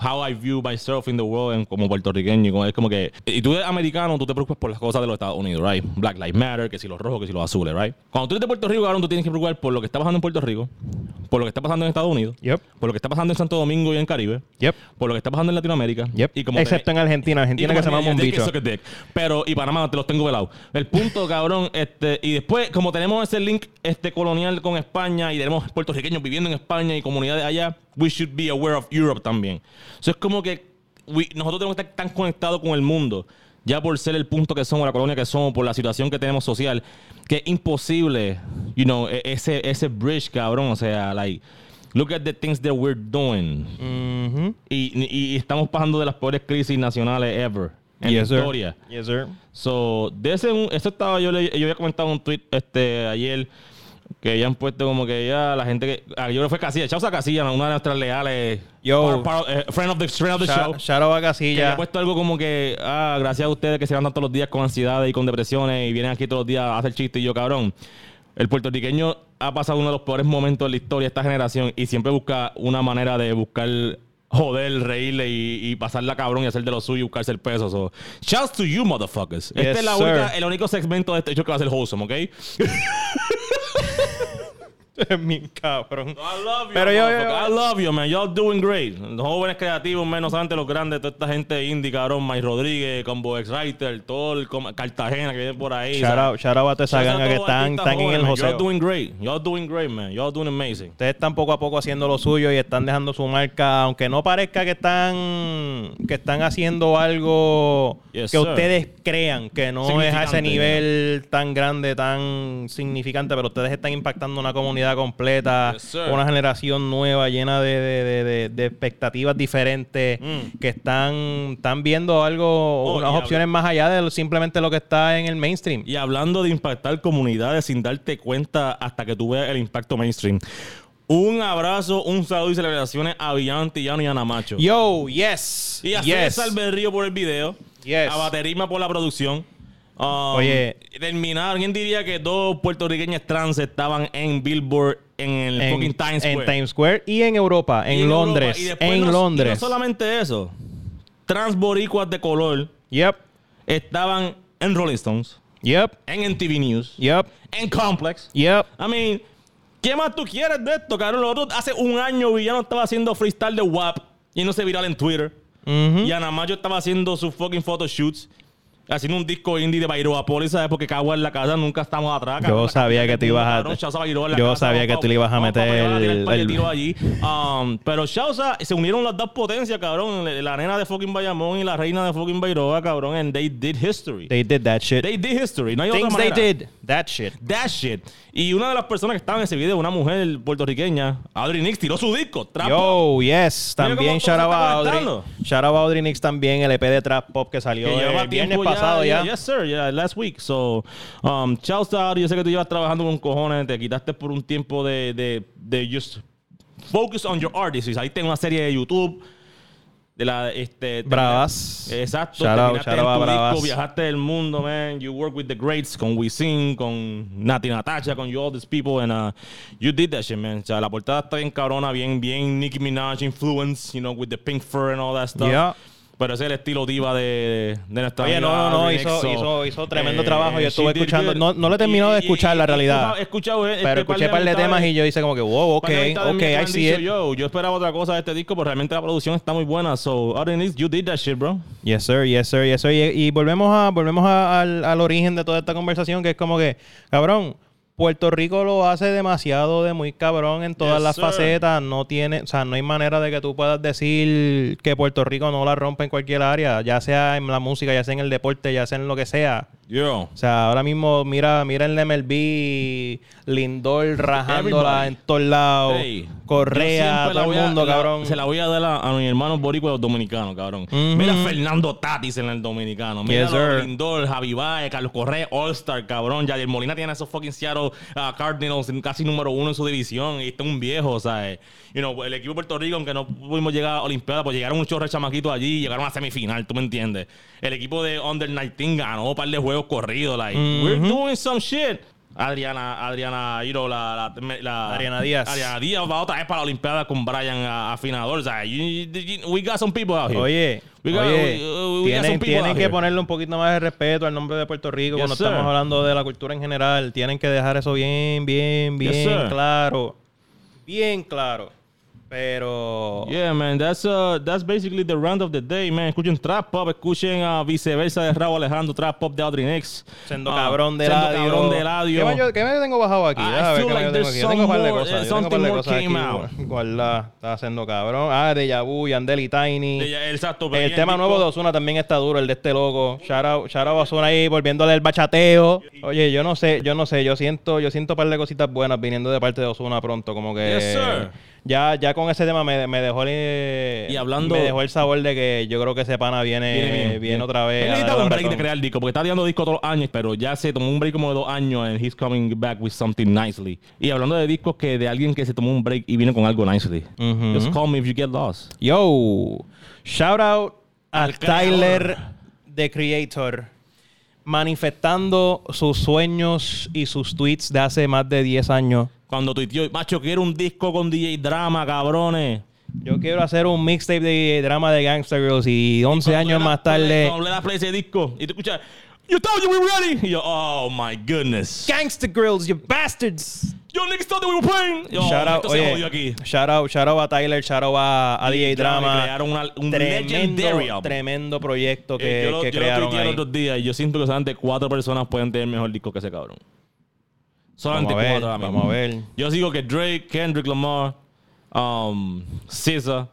how I view myself in the world como puertorriqueño. Es como que, y tú eres americano, tú te preocupas por las cosas de los Estados Unidos, right? Black Lives Matter, que si los rojos, que si los azules, right? Cuando tú eres de Puerto Rico, cabrón, tú tienes que preocupar por lo que está pasando en Puerto Rico, por lo que está pasando en Estados Unidos, Yep. por lo que está pasando en Santo Domingo y en Caribe, Yep. por lo que está pasando en Latinoamérica. Yep. Y como Excepto en Argentina. Argentina que se mama un bicho. Pero, y Panamá te los tengo velados. El punto, cabrón, este, y después, como tenemos ese link este colonial con España y tenemos puertorriqueños viviendo en España y comunidades allá, we should be aware of Europe también. Eso es como que we- nosotros tenemos que estar tan conectados con el mundo, ya por ser el punto que somos, la colonia que somos, por la situación que tenemos social, que es imposible, you know, e- ese, ese bridge, cabrón, o sea, like, look at the things that we're doing. Ujú. Y, y- y estamos pasando de las peores crisis nacionales ever en Yes, la sir. historia. Yes, sir. So, de ese, esto estaba, yo, le, yo había comentado un tweet este, ayer que habían puesto como que ya la gente que. ah, yo que fue Casilla, Chausa Casilla, una de nuestras leales. Yo. par- par- eh, friend of the, friend of the show. Shout shout out a Que Casilla. había puesto algo como que, ah, gracias a ustedes que se levantan todos los días con ansiedades y con depresiones y vienen aquí todos los días a hacer chistes. Y yo, cabrón, el puertorriqueño ha pasado uno de los peores momentos de la historia de esta generación y siempre busca una manera de buscar joder, reírle y, y pasarla cabrón y hacer de lo suyo y buscarse el peso. So, shouts to you, motherfuckers. Yes, este es la única, el único segmento de este hecho que va a ser wholesome, ¿ok? Mi cabrón. I love you, Pero yo- yo- motherfucker. I love you, man. Y'all doing great. Los jóvenes creativos, menos solamente los grandes, toda esta gente indie, cabrón, Mike Rodríguez, Combo X Writer, todo el Cartagena que viene por ahí. Shout out, shout out a toda esa ganga que están, están en el jóvenes, man. Y'all doing great. Y'all doing great, man. Y'all doing amazing. Ustedes están poco a poco haciendo lo suyo y están dejando su marca, aunque no parezca que están que están haciendo algo Yes, que sir. ustedes crean que no es a ese nivel tan grande, tan significante, pero ustedes están impactando una comunidad completa, Yes, una generación nueva llena de, de- de- de- de expectativas diferentes, Mm. que están, están viendo algo, Oh, unas opciones más allá de simplemente lo que está en el mainstream. Y hablando de impactar comunidades sin darte cuenta hasta que tú veas el impacto mainstream. Un abrazo, un saludo y celebraciones a Villantillano y Ana Macho. Yo, yes. Y a yes. César Berrío por el video. Yes. A Baterisma por la producción. Um, Oye. Terminar, ¿quién diría que dos puertorriqueñas trans estaban en Billboard en el en, fucking Times en Square? Times Square y en Europa, Y en, Londres, Europa, y después en no- y Londres. no solamente eso. Trans boricuas de color Yep, estaban en Rolling Stones, yep, en MTV News, yep, en Complex. yep. I mean, ¿qué más tú quieres de esto, cabrón? Los otros- hace un año Villano estaba haciendo freestyle de WAP y no se viral en Twitter. Ujú. Y Ana Mayo estaba haciendo sus fucking photoshoots. Haciendo un disco indie de Bairoa Poli, ¿sabes? Porque Cagua en la casa nunca estamos atrás. Yo sabía que tú ibas a- yo sabía que tú le ibas a meter el- allí. Um, pero Shausa, se unieron las dos potencias, cabrón. La, nena de fucking Bayamón y la reina de fucking Bairoa, cabrón. And they did history. They, They did that shit. did history. No hay Things otra they manera. did. That shit. That shit. Y una de las personas que estaba en ese video, una mujer puertorriqueña, Audrey Nix, tiró su disco. Trap. Yo, yes. También shout out a Audrey. conectando. Shout out a Audrey Nix también, el EP de Trap Pop que salió el viernes tiempo pasado ya. Yes, sir. Yeah, last week. So, um, chao, Star. Yo sé que tú llevas trabajando con cojones. Te quitaste por un tiempo de, de, de just focus on your artists. Ahí tengo una serie de YouTube. De la, este, Bravas. Exacto. Shout out, terminaste en out tu Bravas. disco, viajaste el mundo, man. You work with the greats, con Wisin, con Nati Natasha, con you all these people, and uh, you did that shit, man. O sea, la portada está bien cabrona, bien, bien Nicki Minaj influence, you know, with the pink fur and all that stuff. Yeah. Pero ese es el estilo diva de, de nuestra Oye, no, no, no, hizo, hizo, hizo tremendo eh, trabajo. Yo estuve escuchando. No, no lo he terminado de Y- y- escuchar, la realidad. He escuchado, eh, Pero este escuché un par de temas y yo hice como que, wow, ok, ok, I see it. Yo, yo esperaba otra cosa de este disco, pero realmente la producción está muy buena. So, Audrey Nix, you did that shit, bro. Yes, sir, yes, sir, yes, sir. Y, y volvemos, a, volvemos a- al, al origen de toda esta conversación, que es como que, cabrón, Puerto Rico lo hace demasiado de muy cabrón en todas Yes, las sir. facetas. No tiene, o sea, no hay manera de que tú puedas decir que Puerto Rico no la rompe en cualquier área, ya sea en la música, ya sea en el deporte, ya sea en lo que sea. Yo. O sea, ahora mismo mira, mira el MLB, Lindor rajándola Everybody. en todos lados, Hey, Correa, todo el a- mundo, la- cabrón. Se la voy a dar a, a mis hermanos boricuas dominicanos, cabrón. Ujú. Mira Fernando Tatis en el dominicano. Mira Yes. Lindor, Javi Baez, Carlos Correa, All-Star, cabrón. Yadier Molina tiene esos fucking Seattle uh, Cardinals casi número uno en su división. Y está un viejo, ¿sabes? You know, el equipo de Puerto Rico, aunque no pudimos llegar a Olimpiada, pues llegaron muchos chamaquitos allí y llegaron a semifinal, ¿tú me entiendes? El equipo de Under 19 ganó un par de juegos corridos. Like, we're doing some shit. Adriana, Adriana, know, la, la, la- Adriana Díaz. Adriana Díaz va otra vez para la Olimpiada con Brian afinador. O sea, you- you- we got some people out here. Oye, We got- oye, we- we got tienen, que ponerle un poquito más de respeto al nombre de Puerto Rico Yes, cuando sir. estamos hablando de la cultura en general. Tienen que dejar eso bien, bien, Yes, bien sir. claro. bien claro. Pero. Yeah, man, that's uh, that's basically the round of the day, man. Escuchen trap pop, escuchen uh, viceversa de Raúl Alejandro, trap pop de Audrey Nix. Sendo Ah, cabrón de Sendo ladio. cabrón de ladio. ¿Qué, me, yo- qué me tengo bajado aquí? I Déjame ver feel like there's tengo some more- cosas. something more cosas aquí. came out. Guarda, está haciendo cabrón. Ah, de Yabu, Yandel y Tiny. De- Exacto. pero El tema nuevo de Ozuna también está duro, el de este loco. Shout out, shout out a Ozuna ahí, volviéndole el bachateo. Oye, yo no sé, yo no sé, yo siento, yo siento un par de cositas buenas viniendo de parte de Ozuna pronto, como que Yes, sir. Ya, ya con ese tema me, me dejó el, Y hablando- me dejó el sabor de que yo creo que ese pana viene, Viene viene, otra vez. Necesitaba un break de crear disco, porque está tirando disco todos los años, pero ya se tomó un break como de dos años and he's coming back with something nicely. Y hablando de discos que de alguien que se tomó un break y viene con algo nicely. Just call me if you get lost. Yo, shout out a Al. Tyler, the creator, manifestando sus sueños y sus tweets de hace más de 10 años. Cuando tuiteó, macho, quiero un disco con DJ Drama, cabrones. Yo quiero hacer un mixtape de drama de Gangsta Girls y 11 Cuando años más tarde. Cuando le das play ese disco y tú escuchas, You told you we were ready. Y yo, oh my goodness. Gangsta Girls, you bastards. Yo niggas thought that we were playing. Yo, shout out, oye, aquí. shout out, shout out a Tyler, shout out a, a DJ Drama. Crearon una- un tremendo, tremendo proyecto Eh, que, yo lo, que yo lo crearon tuiteé ahí. los días y yo siento que solamente cuatro personas pueden tener mejor disco que ese cabrón. Solamente Vamos a ver, cuatro. ahora mismo. vamos a ver. Yo digo que Drake, Kendrick Lamar, um, SZA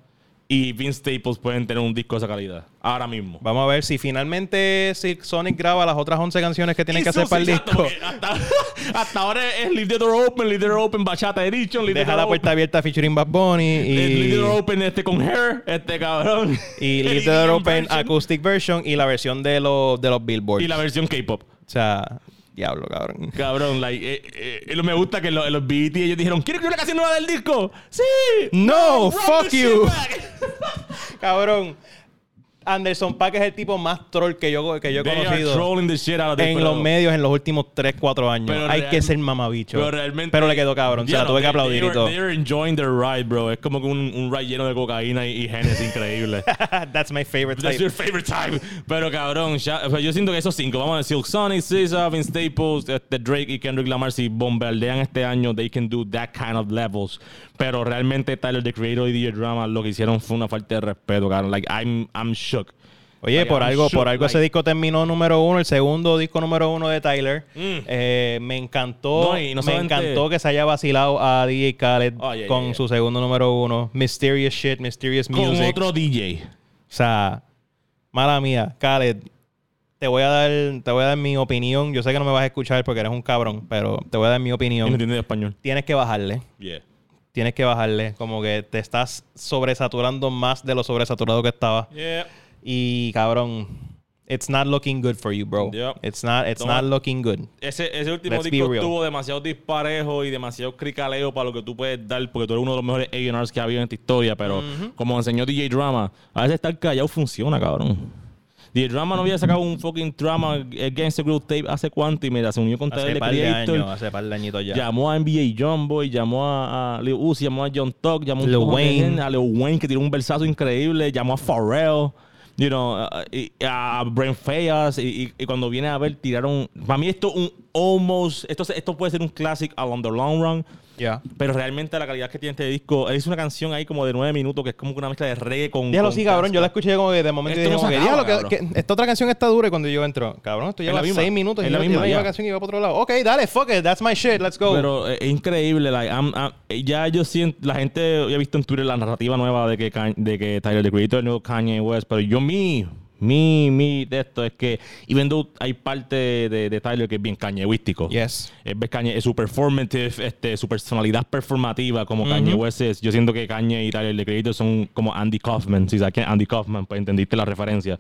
y Vince Staples pueden tener un disco de esa calidad. Ahora mismo. Vamos a ver si finalmente Silk Sonic graba las otras 11 canciones que tienen que hacer para el disco. Hasta, hasta ahora es Leave the Door Open, Leave the Door Open, Bachata Edition, Leave the Deja Door la Open. puerta abierta featuring Bad Bunny eh, Leave the y, Door Open este con Hair, este cabrón. y Leave the Door Open version. Acoustic Version y la versión de los, de los Billboards. Y la versión K-pop. O sea, diablo, cabrón. Cabrón, like, eh, eh, me gusta que los, los BET ellos dijeron, ¿quieres que una canción nueva del disco? ¡Sí! No, run fuck you. Cabrón. Anderson Paak es el tipo más troll que yo, que yo he They conocido trolling the shit out of it, en los medios en los últimos 3, 4 años. Pero Hay real- que ser mamabicho. Pero realmente. Pero le quedó cabrón. Se Yeah, no, tuve que they- aplaudir they y todo. were- They are enjoying their ride, bro. Es como un, un ride lleno de cocaína y, y genes increíble. That's my favorite That's type. your favorite time. Pero cabrón, ya- o sea, yo siento que esos cinco, vamos a decir, Silk Sonic, SZA, Vince Staples, este, Drake y Kendrick Lamar, si bombardean este año, they can do that kind of levels. Pero realmente Tyler, the creator y DJ Drama, lo que hicieron fue una falta de respeto, cabrón. Like, I'm, I'm shook. Oye, Like, por I'm algo, shook, por algo ese disco terminó número uno, el segundo disco número uno de Tyler. Mm. Eh, me encantó, No, y no me solamente- encantó que se haya vacilado a DJ Khaled Oh, yeah, con yeah, yeah. su segundo número uno. Mysterious shit, mysterious Con music. otro DJ. O sea, mala mía, Khaled. Te voy a dar, te voy a dar mi opinión. Yo sé que no me vas a escuchar porque eres un cabrón, pero te voy a dar mi Y no opinión. español. Tienes que bajarle. Yeah. Tienes que bajarle. Como que te estás sobresaturando más de lo sobresaturado que estaba. Yeah. Y cabrón, it's not looking good for you, bro. Yep. It's not, it's Toma. not looking good. Ese, ese último Let's disco estuvo demasiado disparejo y demasiado cricaleo para lo que tú puedes dar, porque tú eres uno de los mejores A&Rs que ha habido en esta historia, pero como enseñó DJ Drama, a veces estar callado funciona, cabrón. DJ Drama no había sacado un fucking drama Against the Group Tape hace cuánto y mira, se unió con Hace the par de años, hace par de añitos ya. llamó a NBA Jumboy, llamó a, a Lil Uzi, llamó a John Tuck, llamó Lil Wayne. a Lil Wayne que tiró un versazo increíble, llamó a Pharrell, you know, a, Brent Fayas y, y- y cuando viene a ver tiraron, para mí esto un almost, esto, esto puede ser un classic along the long run, Ya. pero realmente la calidad que tiene este disco, es una canción ahí como de nueve minutos que es como una mezcla de reggae con... Déjalo sí, cabrón. Yo la escuché como que de momento Esto dije no como que, acaba, diablo, que, cabrón. que esta otra canción está dura y cuando yo entro, cabrón, esto Es lleva la misma, seis minutos y la misma, ya. canción y va para otro lado. Ok, dale, fuck it, that's my shit, let's go. Pero eh, es increíble, like, I'm- I'm- ya yo siento, la gente, yo he visto en Twitter la narrativa nueva de que, de que Tyler, the Creator, es el nuevo Kanye West, pero yo mi, mi, mi de esto es que, even though hay parte de, de Tyler que es bien cañeístico, yes. es, Kanye, es su performative, este, su personalidad performativa como Kanye West es. Yo siento que Kanye y Tyler, the Creator, son como Andy Kaufman, si sabes quién Andy Kaufman, pues entendiste la referencia.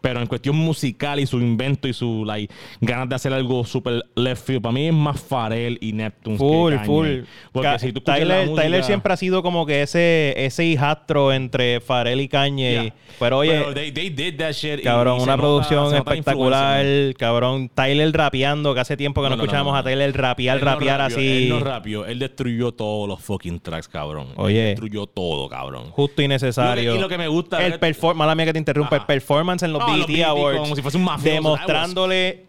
Pero en cuestión musical y su invento y su like, ganas de hacer algo super left field, para mí es más Pharrell y Neptunes Full, que Kanye. full. Porque Ca- si tú Tyler, música- Tyler siempre ha sido como que ese, ese hijastro entre Pharrell y Kanye. Yeah. Pero oye, Pero they, they did that shit y- cabrón, y se una producción nota espectacular. cabrón, Tyler rapeando, que hace tiempo que no, No, no, escuchábamos no, a. Tyler rapear, Él no rapear rapió, así. Él no rapió, él destruyó todos los fucking tracks, cabrón. Él Oye. destruyó todo, cabrón. Justo y necesario. Y lo que me gusta El es- perform mala mía que te interrumpa. Ajá. El performance en los los BET BET Awards. como si fuese un mafioso. Demostrándole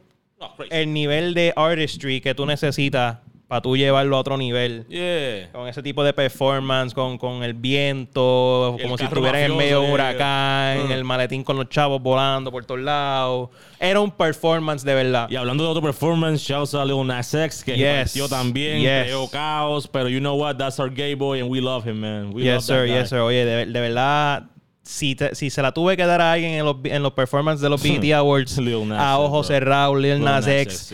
el nivel de artistry que tú necesitas para tú llevarlo a otro nivel. Yeah. Con ese tipo de performance, con, con el viento, El como si carro estuviera en medio de un huracán, yeah. el maletín con los chavos volando por todos lados. Era un performance de verdad. Y hablando de otro performance, shouts a Lil Nas X, que Yes. también, Yes. creó caos, pero you know what, that's our gay boy and we love him, man. We yes, love that sir, guy. yes, sir. Oye, de, de verdad, si, te- si se la tuve que dar a alguien en los, en los performances de los BET Awards, Nas a bro. cerrados, Lil Nas X,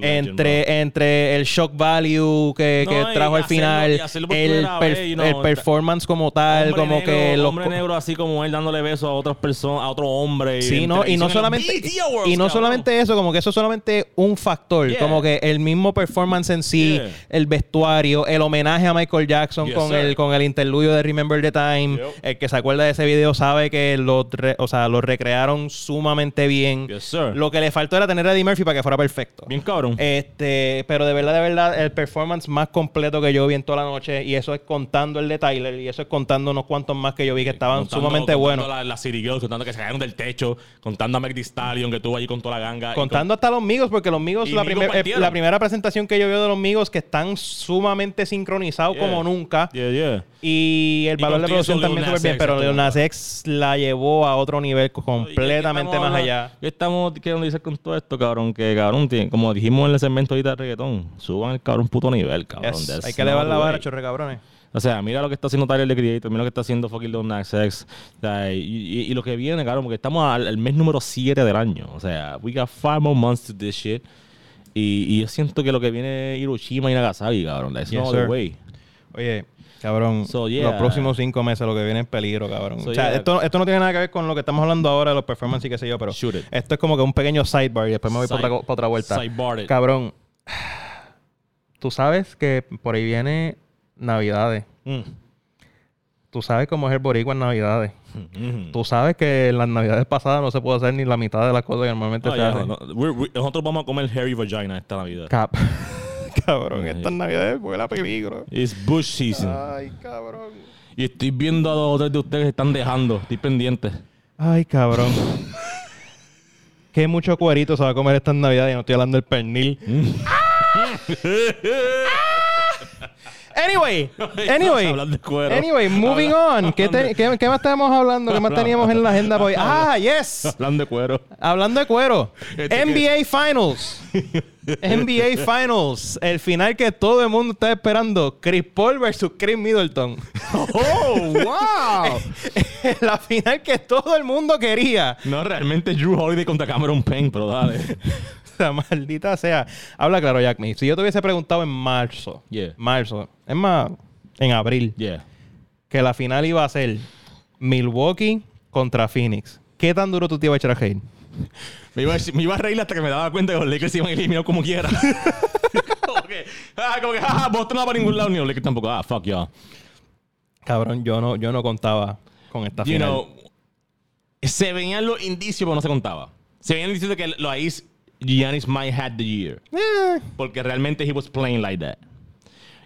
entre, entre el shock value que, que No, y trajo al final, y hacerlo el, per- vez, el performance como tal, Hombre como negro, que los hombre negro así como él dándole besos a otras personas, a otro hombre. Sí, en no, y no solamente Awards, y no cabrón. solamente eso, como que eso es solamente un factor, Yeah. como que el mismo performance en sí, Yeah. el vestuario, el homenaje a Michael Jackson Yes, con sir. el con el interludio de Remember the Time, Yep. el que se acuerda de ese video sabe que lo re- o sea, lo recrearon sumamente bien. Yes, sir. Lo que le faltó era tener a Eddie Murphy para que fuera perfecto. Bien cabrón. Este, pero de verdad, de verdad, el performance más completo que yo vi en toda la noche, y eso es contando el de Tyler, y eso es contando unos cuantos más que yo vi que estaban Contando- sumamente contando buenos. La, la City Girls, contando que se cayeron del techo, contando a Meg Stallion que estuvo allí con toda la ganga. Contando hasta los Migos, porque los Migos, Y la, Migos primer- eh, la primera presentación que yo veo de los Migos, que están sumamente sincronizados Yeah. como nunca. con- Yeah, yeah. Y el Y valor de producción también súper bien, pero estuvo La llevó a otro nivel completamente ¿Qué más allá. ¿Qué estamos queriendo decir con todo esto, cabrón? Que, cabrón, tiene- como dijimos en el segmento ahorita de reggaetón, suban el cabrón puto nivel, cabrón. Yes, Hay que elevar la way. chorre cabrones. O sea, mira lo que está haciendo Tyler, the Creator, mira lo que está haciendo fucking Lil Nas X. O sea, y, y- y lo que viene, cabrón, porque estamos al, al mes número 7 del año. O sea, we got five more months to this shit. Y, y yo siento que lo que viene Hiroshima y Nagasaki, cabrón. That's Yes, not the way. Oye, cabrón, So, yeah. los próximos cinco meses lo que viene es peligro, cabrón. So, o sea, yeah. esto, esto no tiene nada que ver con lo que estamos hablando ahora de los performances y qué sé yo, pero esto es como que un pequeño sidebar y después me voy para otra, otra vuelta. Cabrón, tú sabes que por ahí viene Navidades. Mm. Tú sabes cómo es el boricua en Navidades. Mhm. Tú sabes que en las Navidades pasadas no se puede hacer ni la mitad de las cosas que normalmente Oh, se yeah, hacen. no, we're- we- nosotros vamos a comer hairy vagina esta Navidad. Cap- cabrón, estas Navidades huele a peligro. It's bush season. Ay, cabrón. Y estoy viendo a dos o tres de ustedes que están dejando. Estoy pendiente. Ay, cabrón. Qué mucho cuerito se va a comer estas navidades y no estoy hablando del pernil. anyway, anyway. Anyway, moving on. ¿Qué, te- qué- qué más estábamos hablando? ¿Qué más teníamos en la agenda hoy? Ah, yes. Hablando de cuero. Hablando de cuero. Este NBA Finals. NBA Finals. El final que todo el mundo está esperando. Chris Paul versus Chris Middleton. ¡Oh, wow! la final que todo el mundo quería. no, realmente Drew Holiday contra Cameron Payne, pero dale. La maldita sea. Habla claro, Jack Me. Si yo te hubiese preguntado en marzo, Yeah. marzo, es más, en abril, Yeah. que la final iba a ser Milwaukee contra Phoenix, ¿qué tan duro tú te ibas a echar a reír? Me iba, a, me iba a reír hasta que me daba cuenta que los Lakers se iban a eliminar como quiera. como que, ah, como que, ah, Boston no va para ningún lado, ni los Lakers tampoco. Ah, fuck y'all. Cabrón, yo no, yo no contaba con esta You final. know, se veían los indicios, pero no se contaba. Se veían los indicios de que los Ice, Giannis might had the year. Eh, Porque realmente he was playing like that.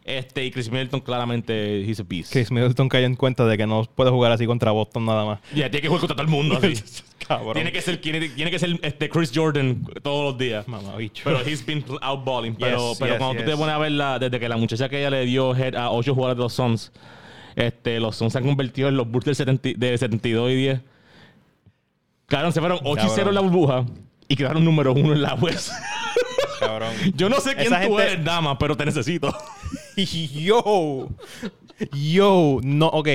Este, y Chris Middleton claramente, he's a beast. Chris Middleton cayó en cuenta de que no puede jugar así contra Boston nada más. Ya, tiene que jugar contra todo el mundo así. Cabrón. tiene que ser, tiene, tiene que ser este Chris Jordan todos los días. Mamabicho. Pero he's been outballing. Pero, Yes, pero yes, cuando tú te pones a verla, desde que la muchacha que ella le dio head a 8 jugadores de los Suns, este, los Suns se han convertido en los Bulls del 70 de 72 y 10. Claro, se fueron 8 y 0 en la burbuja y quedaron número 1 en la West. Cabrón. Yo no sé quién Esa tú gente- eres, dama, pero te necesito. Yo. Yo. No, ok.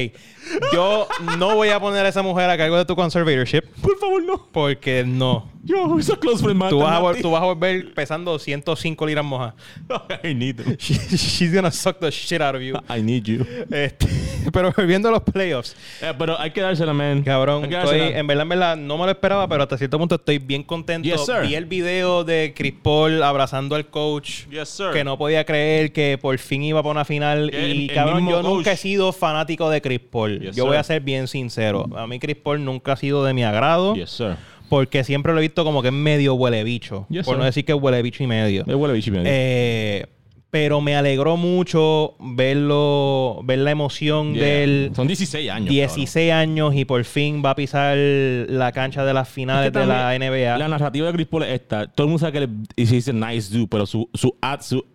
Yo no voy a poner a esa mujer a cargo de tu conservatorship Por favor, no. porque no. Yo, it's a close friend, man. Tú vas, a, tú vas a volver pesando 105 libras mojas. I need you. She's gonna suck the shit out of you. I need you. Este, pero volviendo a los playoffs, Eh, pero hay que dársela, man. cabrón, Hay que estoy, dársela. en verdad, en verdad, no me lo esperaba, pero hasta cierto punto estoy bien contento. Yes, sir. Vi el video de Chris Paul abrazando al coach. Yes, sir. Que no podía creer que por fin iba para una final. El- y el cabrón, mismo yo coach. nunca he sido fanático de Chris Paul. Yes, yo voy sir. a ser bien sincero. A mí Chris Paul nunca ha sido de mi agrado. Yes, sir. Porque siempre lo he visto como que es medio huele bicho. Yes, por sir. no decir que es huele bicho y medio. Me huele bicho, man. Eh, pero me alegró mucho verlo, ver la emoción Yeah. del Son 16 años. 16 años y por fin va a pisar la cancha de las finales Es que de la NBA. La narrativa de Chris Paul es esta. Todo el mundo sabe que él es a nice dude, pero su, su, ad- su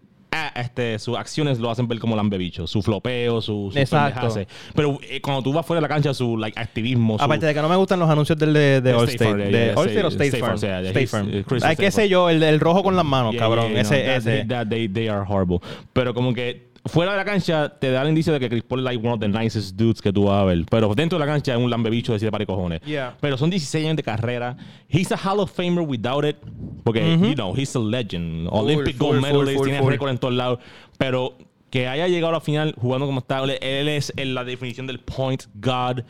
este, sus acciones lo hacen ver como lambebicho. Su flopeo, su, su Exacto. Pero eh, cuando tú vas fuera de la cancha, su like, activismo. su- Aparte de que no me gustan los anuncios del de, de Allstate. State Farm, de Allstate o State- State Farm. Farm, yeah, State Farm. uh, Ay, qué sé yo, el, el rojo con las manos, Yeah, cabrón. yeah, ese, no, that- ese. that- they, they are horrible. Pero como que fuera de la cancha te da el indicio de que Chris Paul es like one of the nicest dudes que tú vas a ver. Pero dentro de la cancha es un lambebicho de siete par de cojones. Yeah. Pero son 16 años de carrera. He's a Hall of Famer without it. Porque, you know, he's a legend. Olympic full, gold full, medalist. full, tiene récord en todos lados. Pero que haya llegado a la final jugando como está, él es en la definición del point guard.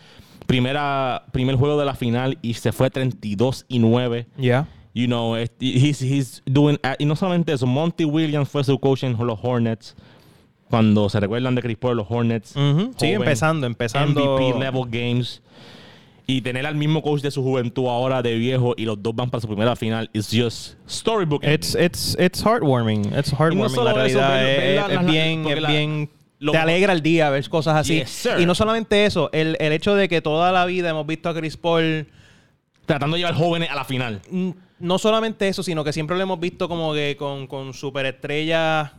Primera, primer juego de la final y se fue 32 y 9 Yeah. you know, es- he's, he's doing, y no solamente eso, Monty Williams fue su coach en los Hornets. Cuando se recuerdan de Chris Paul, los Hornets. Joven, empezando, empezando. MVP level games. Y tener al mismo coach de su juventud ahora de viejo y los dos van para su primera final is just storybook. It's, it's, it's heartwarming. It's heartwarming. solo la realidad es, ver la- es las- bien, es bien. te alegra el día ver cosas así. Yes, y no solamente eso, el, el hecho de que toda la vida hemos visto a Chris Paul. Tratando de llevar jóvenes a la final. mm, No solamente eso, sino que siempre lo hemos visto como que con, con superestrellas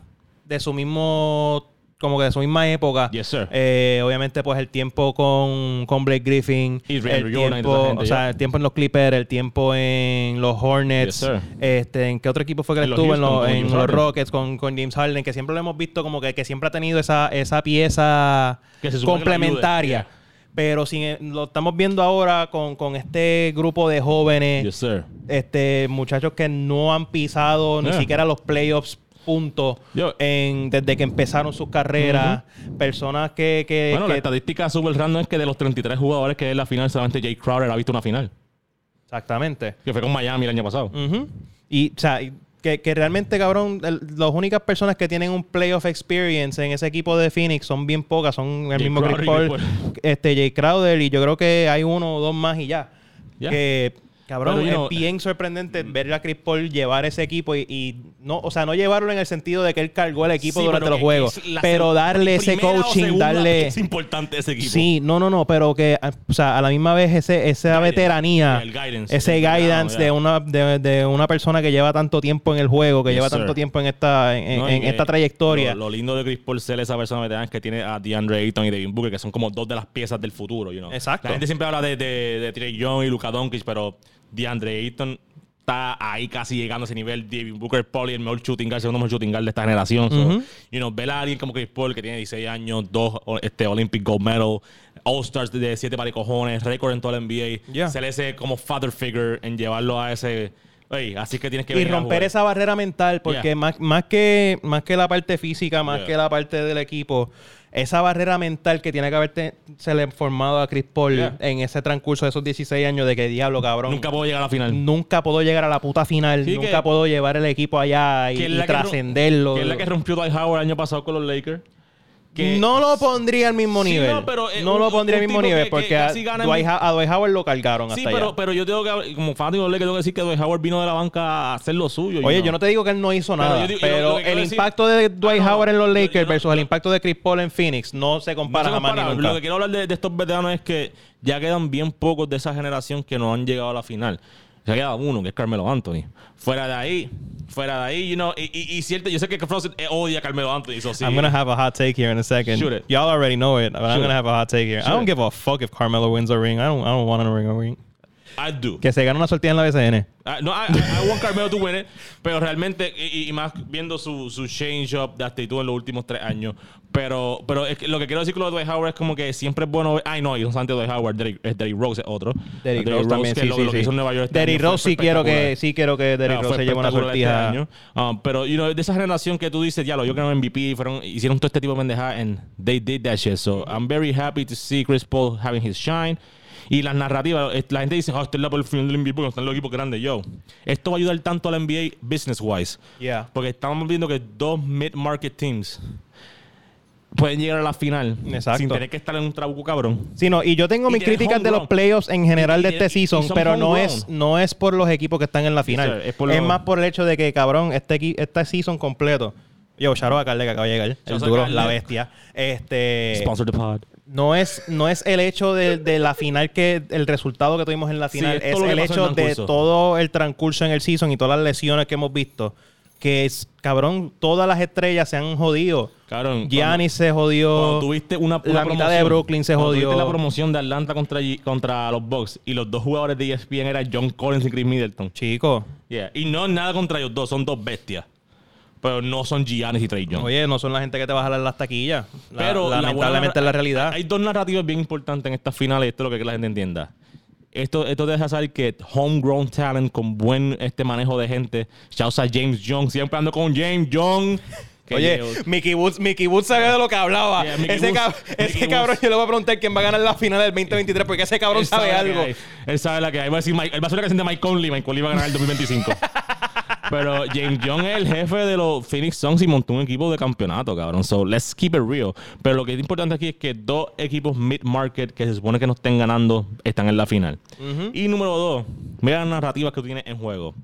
de su mismo. Como que de su misma época. Yes, sir. Eh, obviamente, pues el tiempo con, con Blake Griffin. Y el tiempo, gente, o sea, el tiempo en los Clippers, el tiempo en los Hornets. Yes, este, ¿En qué otro equipo fue que él estuvo? En, los- en. Rockets con, con James Harden, que siempre lo hemos visto como que, que siempre ha tenido esa, esa pieza complementaria. Pero sin, lo estamos viendo ahora con, con este grupo de jóvenes Yes, sir. este muchachos que no han pisado ni siquiera los playoffs punto Yo- en, desde que empezaron sus carreras personas que, que, Bueno, que- la estadística super random es que de los 33 jugadores que es la final, solamente Jay Crowder ha visto una final. exactamente Que fue con Miami el año pasado. Y o sea que, que realmente cabrón el- las únicas personas que tienen un playoff experience en ese equipo de Phoenix son bien pocas son el Jay mismo Chris Crowder y Paul Chris este Jay Crowder y yo creo que hay uno o dos más y ya Ya. que cabrón Pero, es know, bien sorprendente ver a Chris Paul llevar ese equipo y, y no o sea no llevarlo en el sentido de que él cargó el equipo Sí, durante los juegos pero darle ese coaching segunda darle Es importante ese equipo. Sí, no, no, no, pero que, ah, o sea, a la misma vez ese, esa Guidance. veteranía, El guidance. ese El guidance de una de, de una persona que lleva tanto tiempo en el juego, que Yes, lleva sir. tanto tiempo en esta en, No, esta trayectoria. Lo, lo lindo de Chris Paul ser esa persona veterana es que tiene a DeAndre Ayton y Devin Booker, que son como dos de las piezas del futuro. You know? Exacto. La gente siempre habla de, de, de Trey Young y Luka Doncic, pero DeAndre Ayton está ahí casi llegando a ese nivel. Devin Booker, Paul y el mejor shooting guard, el segundo mejor shooting guard de esta generación. So, Ujú. you know, ver a alguien como Chris Paul, que tiene 16 años, dos este, Olympic Gold Medal, All-Stars de 7 cojones, récord en toda la NBA, Yeah. ser ese como father figure en llevarlo a ese... Ey, así que tienes que y romper esa barrera mental, porque Yeah. más, más, que, más que la parte física, más Yeah. que la parte del equipo, esa barrera mental que tiene que haberte se le formado a Chris Paul Yeah. en ese transcurso de esos 16 años de que diablo, cabrón. Nunca puedo llegar a la final. Nunca puedo llegar a la puta final, Sí, nunca puedo llevar el equipo allá y, trascenderlo. Que es la que rompió Dwight Howard el año pasado con los Lakers. Que no lo pondría al mismo Sí, nivel. no, pero, eh, no un- lo pondría al mismo nivel que- porque que a, Dwight, a Howard lo cargaron Sí, hasta pero, allá. pero yo tengo que, como fanático Lakers, tengo que decir que Dwight Howard vino de la banca a hacer lo suyo. Oye, yo no te digo que él no hizo Pero nada, yo pero el decir- impacto de Dwight Ah, no, Howard en los Lakers no- versus el impacto de Chris Paul en Phoenix no se compara jamás ni nunca. Lo que quiero hablar de, de estos veteranos es que ya quedan bien pocos de esa generación que no han llegado a la final. Se queda uno, que es Carmelo Anthony. Fuera de ahí, fuera de ahí, you know, y, y, y cierto, yo sé que Frozen eh, odia a Carmelo Anthony, eso sí. I'm gonna have a hot take here in a second. Shoot it. Y'all already know it, but I'm gonna have a hot take here. I don't it. give a fuck if Carmelo wins a ring. I don't. I don't want to ring a ring. I do. Que se gane una sortida en la BCN. Ah, no, I, I- I want Carmelo to win it, pero realmente, y, y más viendo su, su change up de actitud en los últimos tres años. Pero, pero es que lo que quiero decir con lo de Dwight Howard es como que siempre es bueno. ver- Ay, no, y no solamente Dwight Howard, Derrick, es Derrick Rose es otro. Derrick Derrick Rose también, que sí, lo, sí, lo que sí. hizo en Nueva York. este Derrick Rose sí quiero que sí quiero que Derrick Ah, Rose se lleve una este sortija. año. Ah, pero, you know, de esa generación que tú dices, ya lo yo que no MVP, fueron, hicieron todo este tipo de pendejadas and they did that shit. So, I'm very happy to see Chris Paul having his shine. Y las narrativas, eh, la gente dice, oh, esto es la por el final del MVP porque están los equipos grandes. Yo, esto va a ayudar tanto a la NBA business-wise. Yeah. Porque estamos viendo que dos mid-market teams pueden llegar a la final Exacto. sin tener que estar en un trabuco cabrón. Sí, no, y yo tengo Y mis críticas de los playoffs en general Y- de este y- y season, son pero no es, no es por los equipos que están en la final. sir, es por más por el hecho de que, cabrón, este, este season completo. Yo, Charo a Carle que acaba de llegar. El duro, la bestia. Este. Sponsor the pod. No es, no es el hecho de, de la final que el resultado que tuvimos en la Sí, final, es el hecho el de todo el transcurso en el season y todas las lesiones que hemos visto. que es, cabrón, todas las estrellas se han jodido. Cabrón, Giannis se jodió. Cuando tuviste una, una la mitad de Brooklyn se jodió. tuviste la promoción de Atlanta contra, contra los Bucks y los dos jugadores de ESPN eran John Collins y Chris Middleton. Chico, Yeah. Y no es nada contra ellos dos, son dos bestias. Pero no son Giannis y Trey Young. oye, no son la gente que te va a jalar las taquillas. La- Pero la lamentablemente es la realidad. Hay dos narrativas bien importantes en estas finales, esto es lo que la gente entienda. Esto, esto te deja saber que homegrown talent con buen este manejo de gente. Shouts a James Young, siempre ando con James Young. que Oye, Mickey Woods, Mickey Woods sabía de lo que hablaba. Yeah, ese Woods- cab- ese Mickey cabrón, yo le voy a preguntar quién va a ganar la final del 2023 porque ese cabrón sabe que algo. Él sabe la que hay. Va a decir Mike, él va a hacer la canción de Mike Conley. Mike Conley va a ganar el 2025. Pero James Young es el jefe de los Phoenix Suns y montó un equipo de campeonato, cabrón. So, let's keep it real. Pero lo que es importante aquí es que dos equipos mid-market que se supone que no estén ganando están en la final. Y número dos, mira las narrativas que tiene en juego.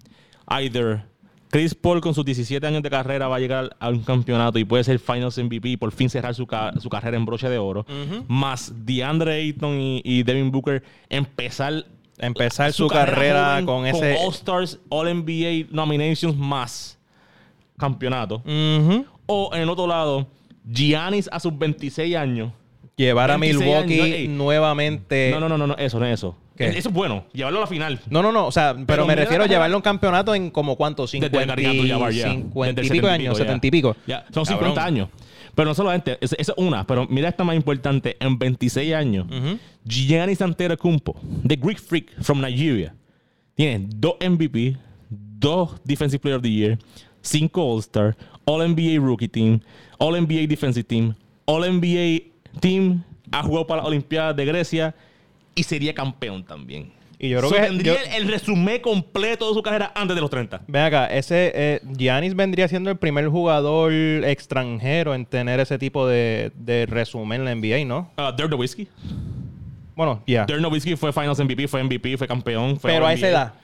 Either Chris Paul con sus 17 años de carrera va a llegar a un campeonato y puede ser Finals MVP y por fin cerrar su, ca- su carrera en broche de oro. Más DeAndre Ayton y, y Devin Booker empezar Empezar su, carrera con ese. All-Stars, All-NBA nominations más campeonato. O en el otro lado, Giannis a sus 26 años. Llevar a 26 Milwaukee años, nuevamente. no, no, no, no, no, eso, no es eso. ¿Qué? Eso es bueno, llevarlo a la final. No, no, no, o sea, pero, Pero me refiero a llevarlo a un campeonato en como cuánto, Desde 50, Gary Abdul-Jabbar, ya. 50 Desde y pico de 70 años, ya. 70 y pico. Ya, Son Cabrón. 50 años. Pero no solamente, esa es una, pero mira esta más importante. En 26 años, Ujú. Giannis Antetokounmpo, The Greek Freak from Nigeria, tiene dos MVP, dos Defensive Player of the Year, cinco All-Star, All-NBA Rookie Team, All-NBA Defensive Team, All-NBA Team, ha jugado para las Olimpiadas de Grecia y sería campeón también. Y yo creo So, que. tendría yo- el, el resumen completo de su carrera antes de los 30. Ven acá, ese eh, Giannis vendría siendo el primer jugador extranjero en tener ese tipo de, de resumen en la NBA, ¿no? Uh, Dirk Nowitzki. Bueno, ya. Dirk Nowitzki fue Finals MVP, fue MVP, fue campeón. Fue Pero a esa edad.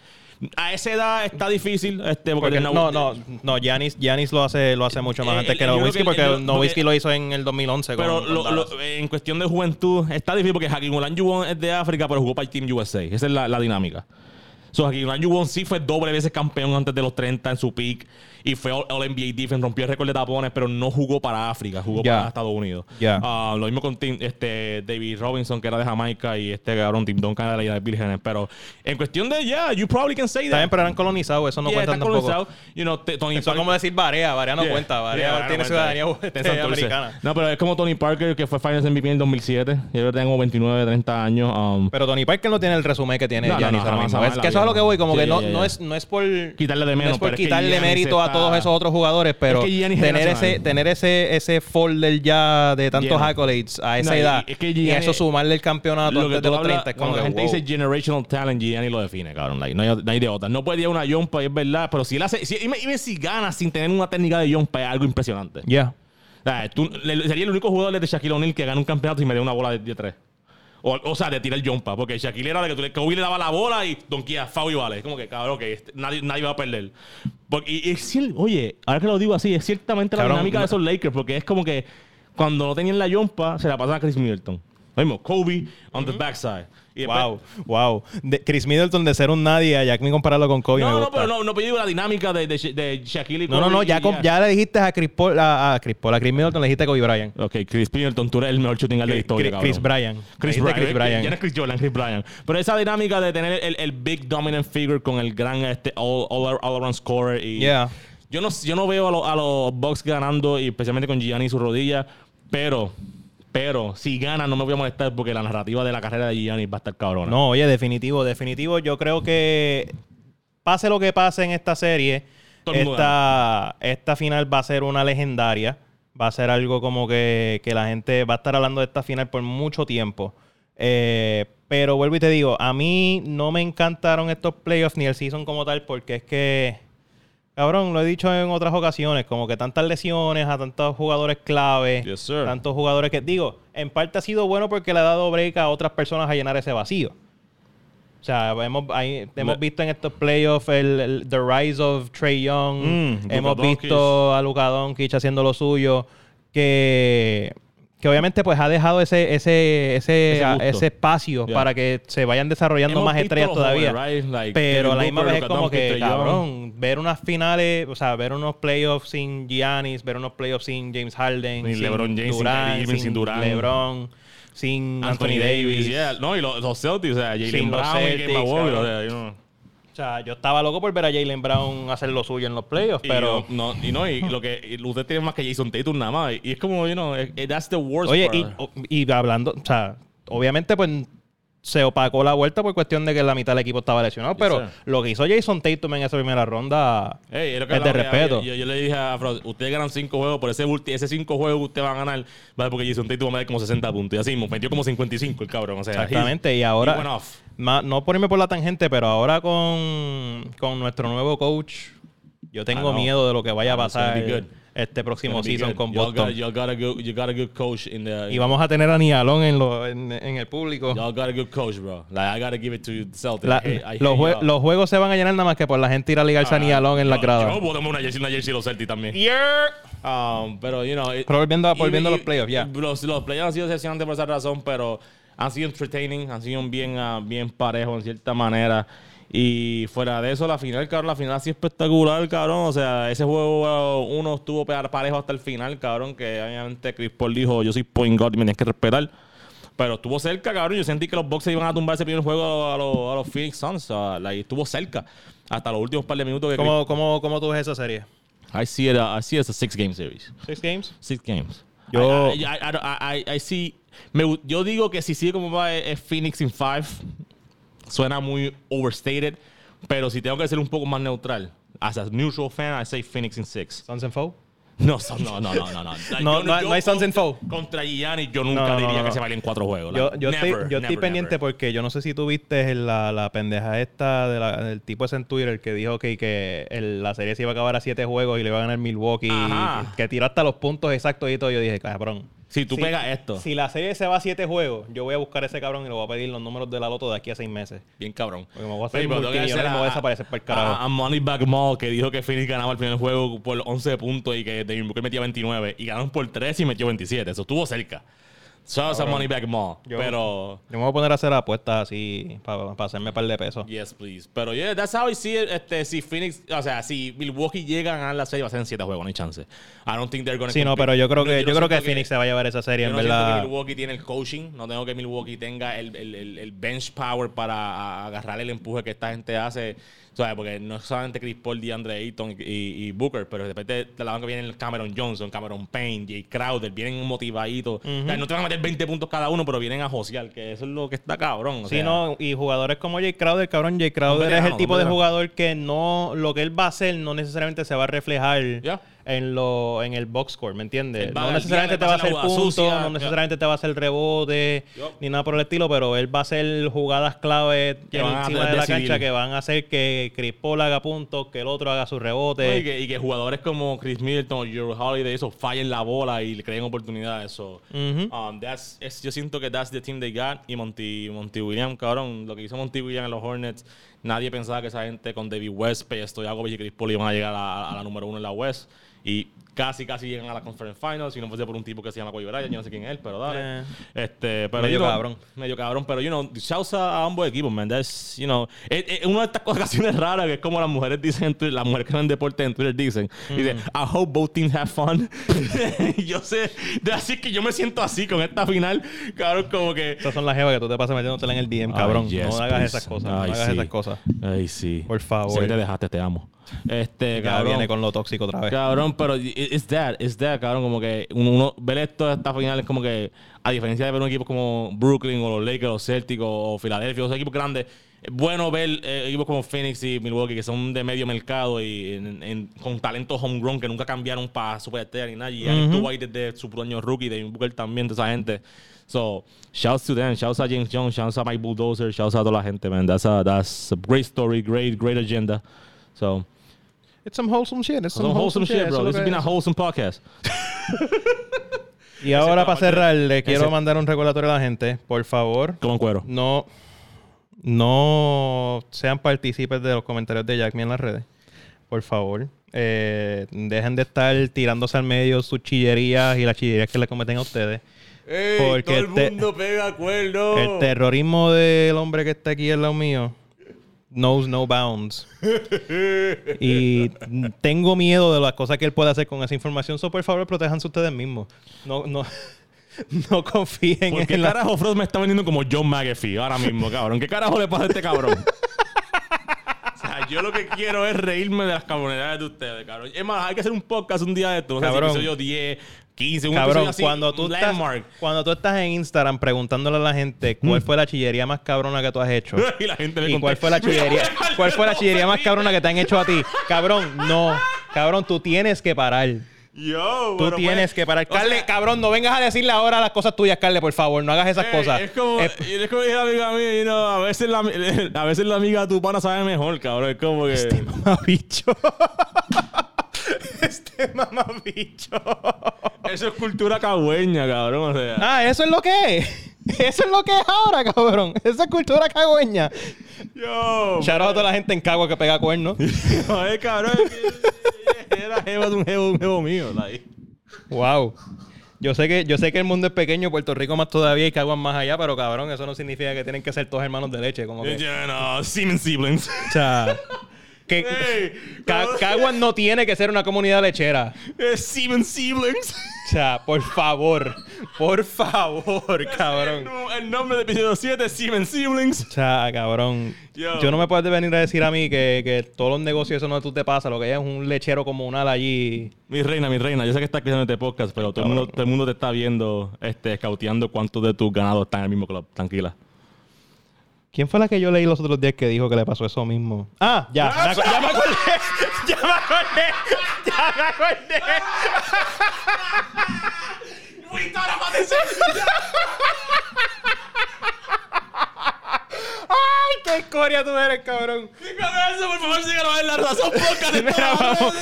A esa edad está difícil. Este, porque Porque no, no, no, no, Giannis, Giannis lo hace, lo hace mucho más Eh, antes el- que creo Nowitzki que porque Nowitzki lo hizo en el 2011 con- Pero con lo- Dallas. lo- en cuestión de juventud está difícil porque Hakim Olajuwon es de África, pero jugó para el Team USA. Esa es la, la dinámica. So, Hakim Olajuwon sí fue doble veces campeón antes de los 30 en su peak y fue All, NBA Defense, rompió el récord de tapones, pero no jugó para África, jugó Ya. para Estados Unidos. Ya. Ah, lo mismo con Tim- este, David Robinson, que era de Jamaica, y este cabrón Tim Duncan de la Isla de Vírgenes. Pero en cuestión de, yeah, you probably can say that. Bien, pero eran colonizados, eso no Yeah, cuenta tampoco. colonizado. You know, Tony Eso es como decir Barea, Barea no Yeah. cuenta, Yeah, tiene ciudadanía americana. No, pero es como Tony Parker, que fue Finals MVP en el 2007. Yo tengo 29, 30 años. um, Pero Tony Parker no tiene el resumen que tiene No, no, Giannis no, ahora mismo. Es que eso es a lo que voy, como que no, es, no es por Quitarle de menos, no es por quitarle Giannis mérito a todos esos otros jugadores, pero Es que tener ese, tener ese, ese folder ya de tantos accolades a esa No, y- edad es que y eso sumarle el campeonato Lo que antes de los hablas, 30 es como cuando la que, gente wow. dice generational talent, Gianni lo define, cabrón. Like, no, hay, no hay de otra. No puede ir a una jumpa, es verdad, pero si él hace, si, y me- y me si gana sin tener una técnica de jumpa, es algo impresionante. Ya. O sea, sería el único jugador de Shaquille O'Neal que gana un campeonato y me dé una bola de, de tres. O, o sea, de tirar el jumpa. Porque Shaquille era de que tú le, Kobe le daba la bola y donquía, foul y vale. Es como que, cabrón, que este- nadie, nadie va a perder. Porque, y, y oye, ahora que lo digo así, es ciertamente la Cabrón, dinámica de esos Lakers. Porque es como que cuando no tenían la jumpa, se la pasan a Chris Middleton. Lo mismo, Kobe on the backside. Después- Wow, wow. De Chris Middleton de ser un nadie a Jack Me compararlo con Kobe me No, no, gusta. pero no, no, pero yo digo la dinámica de, de, Sha- de Shaquille y No, no, no, ya, le dijiste a Chris Paul, a, a Chris Paul, a Chris Middleton le dijiste a Kobe Bryant. Ok, Chris Middleton, tú eres el mejor shooting guard de la historia, Chris. Bryant. Chris Dijiste Bryan. Chris Bryant. Ya no es Chris Jordan, Chris Bryan. Pero esa dinámica de tener el, el big dominant figure con el gran este, all, all, all around scorer. Y Yeah. yo, no, yo no veo a, los- a los Bucks ganando, y especialmente con Gianni y su rodilla. Pero, pero, si ganan, no me voy a molestar porque la narrativa de la carrera de Gianni va a estar cabrona. No, oye, definitivo, definitivo. Yo creo que pase lo que pase en esta serie, esta, esta final va a ser una legendaria. Va a ser algo como que, que la gente va a estar hablando de esta final por mucho tiempo. Eh, pero vuelvo y te digo, a mí no me encantaron estos playoffs ni el season como tal porque es que, cabrón, lo he dicho en otras ocasiones, como que tantas lesiones a tantos jugadores clave, Yes, sir. tantos jugadores que, digo, en parte ha sido bueno porque le ha dado break a otras personas a llenar ese vacío. O sea, hemos, hemos visto en estos playoffs el, el- the rise of Trey Young. Mm, hemos visto a Luka Doncic haciendo lo suyo. Que, que obviamente pues ha dejado ese ese ese, Ese a- gusto. ese espacio Yeah. para que se vayan desarrollando Hemos más estrellas todavía. jóvenes, right? Like pero a la misma vez es como que, cabrón, ver unas finales, o sea, ver unos playoffs sin Giannis, ver unos playoffs sin James Harden, Sin sin LeBron James, sin Durant, Irving, sin Durant. LeBron, sin Anthony, Davis. yeah. No, y los, los Celtics, o sea, Sin Jalen Brown y Celtics, cabrón. o sea, you know. O sea, yo estaba loco por ver a Jalen Brown hacer lo suyo en los playoffs, Y pero... yo- no, y no, y lo que y usted tiene más que Jason Tatum nada más. Y es como, you know, eh, that's the worst Oye, part. y, o- y hablando, o sea, obviamente pues se opacó la vuelta por cuestión de que la mitad del equipo estaba lesionado, pero lo que hizo Jason Tatum en esa primera ronda Ey, es lo que es de respeto. Yo, yo le dije a Frost, ustedes ganan cinco juegos, por ese, ese cinco juegos que ustedes van a ganar, va porque Jason Tatum va a meter como 60 puntos. Y así, me metió como 55 el cabrón. O sea, Exactamente, y ahora- no por irme por la tangente, pero ahora con, con nuestro nuevo coach, yo tengo know. miedo de lo que vaya a gonna pasar be good. este próximo season con Boston. got, y'all got a good, you got a good coach in the... Y vamos a tener a Nialón en, lo- en, en el público. Y'all got a good coach, bro. Like, I gotta give it to the Celtics. La- I hate- I hate los, jue- y'all. los juegos se van a llenar nada más que por la gente ir a ligarse a Nialón en la grada. Yo podemos una jersey, una jersey los Celtics también. Um, pero, you know... it- Pero volviendo a- y- los playoffs, ya. Los, los playoffs han sido decepcionantes por esa razón, pero han sido entertaining, han sido bien, ah, bien parejos en cierta manera. Y fuera de eso, la final, cabrón, la final ha sido espectacular, cabrón. O sea, ese juego ah, uno estuvo parejo hasta el final, cabrón, que obviamente Chris Paul dijo, yo soy point guard y me tienes que respetar. Pero estuvo cerca, cabrón. Yo sentí que los Bucks iban a tumbar ese primer juego a los, a los Phoenix Suns. O sea, estuvo cerca. Hasta los últimos par de minutos que ¿Cómo, cómo, ¿Cómo tú ves esa serie? I see it, uh, I see it as a six game series. ¿Six games? Six games. Yo- I, I, I, I, I- I see. Me yo digo que si sigue como va es, es Phoenix in five. Suena muy overstated. Pero si tengo que ser un poco más neutral. As a neutral fan, I say Phoenix in six. Suns and Foe? No, son- no, no, no, no. No, No, Yo- no yo no hay Suns and contra- Foe. Contra Giannis yo nunca diría que se valen cuatro juegos. Yo, yo estoy, never, yo estoy never, pendiente never. porque yo no sé si tú viste la, la pendeja esta de la- del tipo ese en Twitter que dijo que, que el- la serie se iba a acabar a siete juegos y le iba a ganar Milwaukee. Ajá. Que tiró hasta los puntos exactos y todo. Yo dije, cabrón. Si tú si- pegas esto, Si la serie se va a siete juegos, yo voy a buscar a ese cabrón y le voy a pedir los números de la loto de aquí a seis meses. bien cabrón. Porque me voy a hacer pero multimillonario y me voy a desaparecer para el carajo. A, a Moneybag Mall que dijo que Phoenix ganaba el primer juego por 11 puntos y que Devin Booker metía 29 y ganaron por 3 y metió 27. Eso estuvo cerca. Shout out a Moneybag Mall. Yo- Pero, Yo me voy a poner a hacer apuestas así para hacerme un par de pesos. yes, please. Pero, yeah, that's how I see it. Este, si Phoenix, o sea, si Milwaukee llega a la serie, va a ser en 7 juegos, no hay chance. I don't think they're gonna Sí, no, compete. pero yo creo que, No, yo no creo que siento Phoenix se va a llevar esa serie, Yo en no siento verdad. que Milwaukee tiene el coaching, no tengo que Milwaukee tenga el, el- el- el bench power para agarrar el empuje que esta gente hace. ¿Sabes? Porque no es solamente Chris Paul, DeAndre Ayton y, y Booker, pero de repente de la banca vienen Cameron Johnson, Cameron Payne, Jay Crowder, vienen motivaditos. O sea, no te van a meter 20 puntos cada uno, pero vienen a josear, que eso es lo que está cabrón. o Sí, sea, no, y jugadores como Jay Crowder, cabrón, Jay Crowder veterano, es el tipo de jugador que no, lo que él va a hacer no necesariamente se va a reflejar Ya. En lo, en el box score, ¿me entiendes? No necesariamente te va a hacer puntos, no necesariamente te va a hacer rebote, ni nada por el estilo, pero él va a hacer jugadas clave Que encima de la decidir. cancha que van a hacer que Chris Paul haga puntos, que el otro haga su rebote. No, y, que, y que jugadores como Chris Middleton o Drew Holiday eso fallen la bola y le creen oportunidades. So, Ujú. um, that's- es- yo siento que that's the team they got. Y Monty, Monty Williams, cabrón, lo que hizo Monty Williams en los Hornets, nadie pensaba que esa gente con David West, Stojakovic y Chris Paul iban a llegar a, a la número uno en la West. Y casi, casi llegan a la Conference Finals. Si no fuese por un tipo que se llama Kobe Bryant, yo no sé quién es él, pero dale. Eh. Este, pero, Medio you know, cabrón. Medio cabrón, pero, you know, shouts a, ambos equipos, man. That's, you know, es, es una de estas ocasiones raras que es como las mujeres dicen, en Twitter, las mujeres que ven deporte en Twitter dicen, dicen, I hope both teams have fun. yo sé, de así que yo me siento así con esta final, cabrón, como que... Esas son las jevas que tú te pasas metiéndotela en el DM, cabrón. Ay, yes, no hagas please. esas cosas, no Ay, hagas sí. esas cosas. Ay, sí. Por favor. Que te dejaste, te amo. Este, Ya cabrón. viene con lo tóxico otra vez. Cabrón, pero es that, es that, cabrón, como que uno, ver esto de esta final es como que, a diferencia de ver un equipo como Brooklyn o los Lakers, los Celtics o, o Filadelfia, esos equipos grandes, es bueno ver eh, equipos como Phoenix y Milwaukee que son de medio mercado y en- en- con talento homegrown que nunca cambiaron para superestrella ni nada. Y él estuvo ahí desde su año rookie, de Booker también, de esa gente. So, shouts to them, shouts a James Jones, shouts a Mike Bulldozer, shouts a toda la gente, man. That's a, that's a great story, great, great agenda. So, It's some wholesome shit. It's some wholesome shit, bro. This has been a wholesome podcast. Y ahora para cerrar, le quiero ese- mandar un recordatorio a la gente. Por favor, Como en cuero. no, no sean partícipes de los comentarios de Jack Me en las redes. Por favor. Eh, dejen de estar tirándose al medio sus chillerías y las chillerías que le cometen a ustedes. Porque todo el mundo pega acuerdo. El terrorismo del hombre que está aquí al lado mío knows no bounds. y tengo miedo de las cosas que él puede hacer con esa información. So, por favor, protéjanse ustedes mismos. No, no, no confíen ¿Por qué en la... carajo Frost me está vendiendo como John McAfee ahora mismo, cabrón? ¿Qué carajo le pasa a este cabrón? o sea, yo lo que quiero es reírme de las cabronerías de ustedes, cabrón. Es más, hay que hacer un podcast un día de esto. No sé si Cabrón. episodio 10, 15, un Cabrón, así. cuando tú, estás, cuando tú estás en Instagram preguntándole a la gente cuál fue la chillería más cabrona que tú has hecho. y la gente me ¿Y cuál fue la "Mira, chillería? ¿Cuál fue la no, chillería más mira". cabrona que te han hecho a ti? Cabrón, no. Cabrón, tú tienes que parar. Yo, Tú pero tienes pues, que parar. Carle, sea, cabrón, no vengas a decirle ahora las cosas tuyas, Carle, por favor. No hagas esas eh, cosas. Es como, Eh, es como dije la amiga mía, you know, a veces la, a veces la amiga de tu pana sabe mejor, cabrón. Es como que. Este mamabicho. este mamabicho. Eso es cultura cagüeña, cabrón. O sea. Ah, eso es lo que es. Eso es lo que es ahora, cabrón. Esa es cultura cagüeña. Yo. Shout out a toda la gente en Cagua que pega cuernos. Joder, cabrón. es que Era jeva de un jevo, un jevo mío. like. Wow. Yo sé que yo sé que el mundo es pequeño, Puerto Rico más todavía y Caguas más allá, pero cabrón, eso no significa que tienen que ser todos hermanos de leche, como que. Ya, no, Siemens Siblings. O sea, que Hey, Ca-. Caguas no tiene que ser una comunidad lechera. Siemens Siblings. O sea, por favor, por favor, cabrón. El nombre del episodio 7 es Siemens Siblings. O sea, cabrón. Yo. Yo no me puedes venir a decir a mí que, que todos los negocios eso no tú te pasa, lo que hay es un lechero comunal allí. Mi reina, mi reina, yo sé que estás escuchando este podcast, pero todo el, mundo, todo el mundo te está viendo, este, escauteando cuántos de tus ganados están en el mismo club. Tranquila. ¿Quién fue la que yo leí los otros días que dijo que le pasó eso mismo? Ah, ya, me acu- ya me acordé. Ya me acordé. Ya me acordé. ¡Ay, qué escoria tú eres, cabrón! eso, por favor, síganos en la razón podcast. Mira, vamos,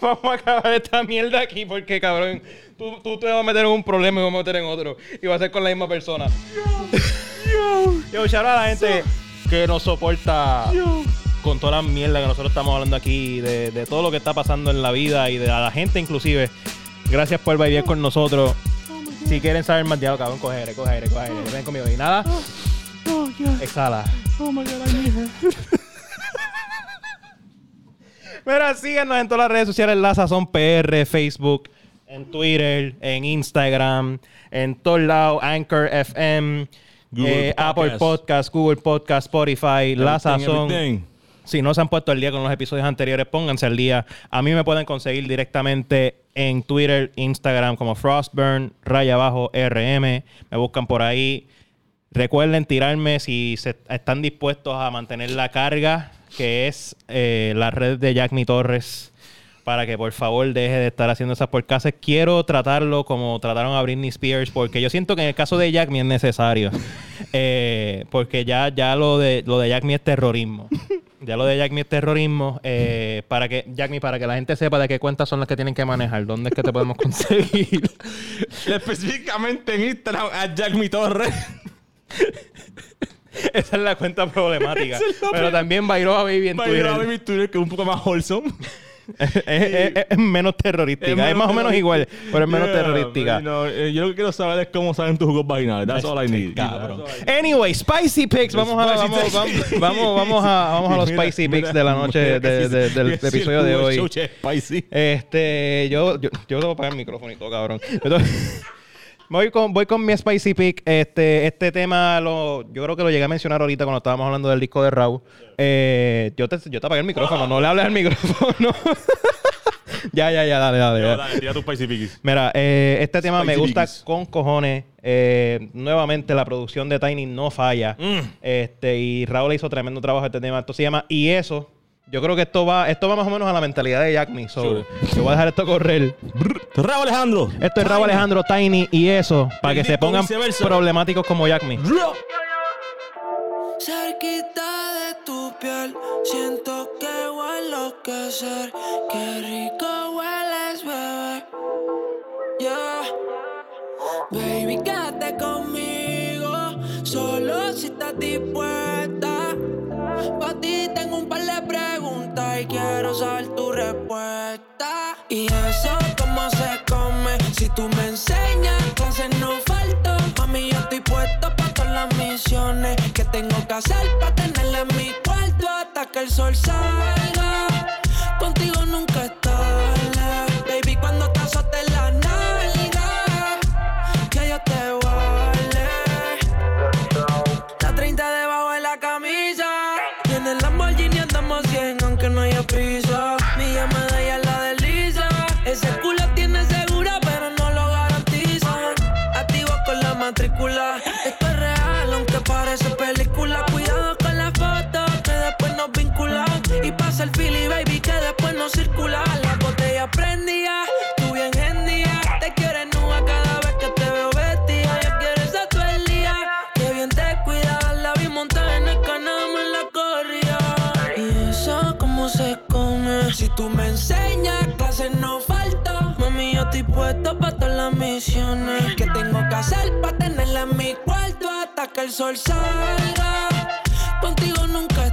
vamos a acabar esta mierda aquí porque, cabrón, tú, tú te vas a meter en un problema y vas a meter en otro. Y va a ser con la misma persona. Yo, shout out a la gente que nos soporta con toda la mierda que nosotros estamos hablando aquí, de, de todo lo que está pasando en la vida y de a la gente inclusive. Gracias por vivir con nosotros. Si quieren saber más, diablo, cabrón, coge aire, coge aire, coge aire. Ven conmigo. Y nada, exhala. Oh my god, here. Mira, síganos en todas las redes sociales, La Sazón PR, Facebook, en Twitter, en Instagram, en todos lados, Anchor FM, Google eh, Apple Podcast. Google Podcast, Spotify, La Sazón. everything. Si no se han puesto al día con los episodios anteriores, pónganse al día. A mí me pueden conseguir directamente en Twitter, Instagram como Frostburn, raya abajo RM. Me buscan por ahí. Recuerden tirarme si se están dispuestos a mantener la carga, que es eh, la red de Jack Mi Torres, para que por favor deje de estar haciendo esas porcases. Quiero tratarlo como trataron a Britney Spears, porque yo siento que en el caso de Jack Mi es necesario. Eh, porque ya, ya lo de lo de Jack Mi es terrorismo. Ya lo de Jack Me es terrorismo. eh, para que, Jack Me, para que la gente sepa de qué cuentas son las que tienen que manejar. ¿Dónde es que te podemos conseguir? Específicamente en Instagram, a Jack Mi Torre. Esa es la cuenta problemática. Pero pe- también Bairoa Baby en ir Twitter. ver mi Twitter, que es un poco más wholesome. es, es- es- es menos terrorística. Es, más o menos igual, pero es menos Yeah, terrorística. know, eh, yo lo que quiero saber es cómo salen tus jugos vaginales. That's all I need. Cabrón. Anyway, Spicy Picks. Vamos a, vamos, vamos, vamos, a, vamos a los Mira, Spicy Picks de la noche de- de- sí, del episodio de hoy. Este, yo, yo, yo tengo que pagar el micrófono y todo, cabrón. Voy con, voy con mi Spicy Pick. Este, este tema lo, yo creo que lo llegué a mencionar ahorita cuando estábamos hablando del disco de Raúl. Eh, yo, te, yo te apagué el micrófono, no le hables al micrófono. ya, ya, ya, dale, dale. Ya. dale, tira tus Spicy Pickies. Mira, eh, este tema me gusta Pickies. con cojones. Eh, nuevamente, la producción de Tiny no falla. Mm. Este, y Raúl hizo tremendo trabajo este tema. Esto se llama Y eso. Yo creo que esto va, esto va más o menos a la mentalidad de Jack Me. So, Sure. yo voy a dejar esto correr. Raúl Alejandro. Esto es Raúl Alejandro Tiny y eso, para que se pongan viceversa. problemáticos como Jack Me. Cerquita de tu piel, siento que voy a enloquecer. Qué rico hueles, bebé. Yeah. Baby, quédate conmigo, solo si estás dispuesta. Y eso, cómo se come, si tú me enseñas, clases no falto. Mami, yo estoy puesto para todas las misiones que tengo que hacer para tenerla en mi cuarto hasta que el sol salga. Contigo nunca es pasa el Philly baby que después nos circula. La botella prendía, tú bien en día, te quieres nua cada vez que te veo vestida. Yo quiero esa todo el día, que bien te cuidas. La vi montada en el canal, en la corrida. Y eso cómo se come. Si tú me enseñas, clases no falta. Mami, yo estoy puesto para todas las misiones que tengo que hacer para tenerla en mi cuarto hasta que el sol salga. Contigo nunca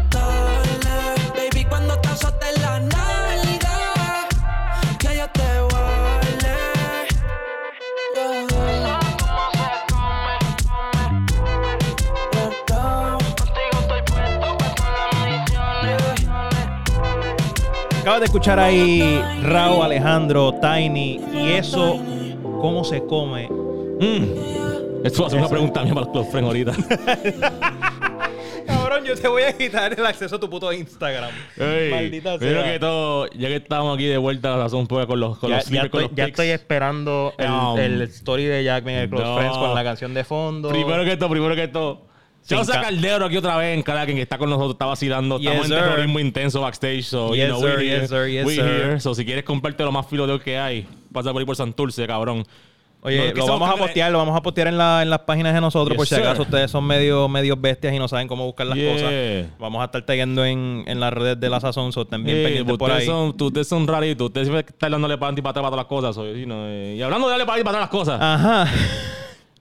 Acabas de escuchar ahí Raúl, Alejandro, Tiny y eso, ¿cómo se come? Mm. Esto va a ser una pregunta mía para los close friends ahorita. Cabrón, yo te voy a quitar el acceso a tu puto Instagram. Ey, Maldita primero sea. que todo, ya que estamos aquí de vuelta, la razón fue con los, con Ya, los ya estoy, los ya estoy esperando el, No. el story de Jack en el Close No. Friends con la canción de fondo. Primero que todo, primero que todo. José ca- Caldero aquí otra vez en cada quien que está con nosotros, está vacilando. Yes, Estamos en sir. terrorismo intenso backstage. So, Yes, you know, sir, we here. yes, sir, yes, we sir. here. So, si quieres comprarte lo más filo de lo que hay, pasa por ahí por Santurce, cabrón. Oye, No, lo vamos a postear, lo vamos a postear en, la, en las páginas de nosotros, Yes, por si sir. acaso ustedes son medio, medio bestias y no saben cómo buscar las Yeah. cosas. Vamos a estar tagueando en, en las redes de la Sazón, so Eh, pendientes por ustedes, ahí. son, ustedes son raritos. Ustedes siempre están dándole para adelante y para atrás para todas las cosas. so, you know, eh, y hablando de darle para adelante y para todas las cosas, Ajá.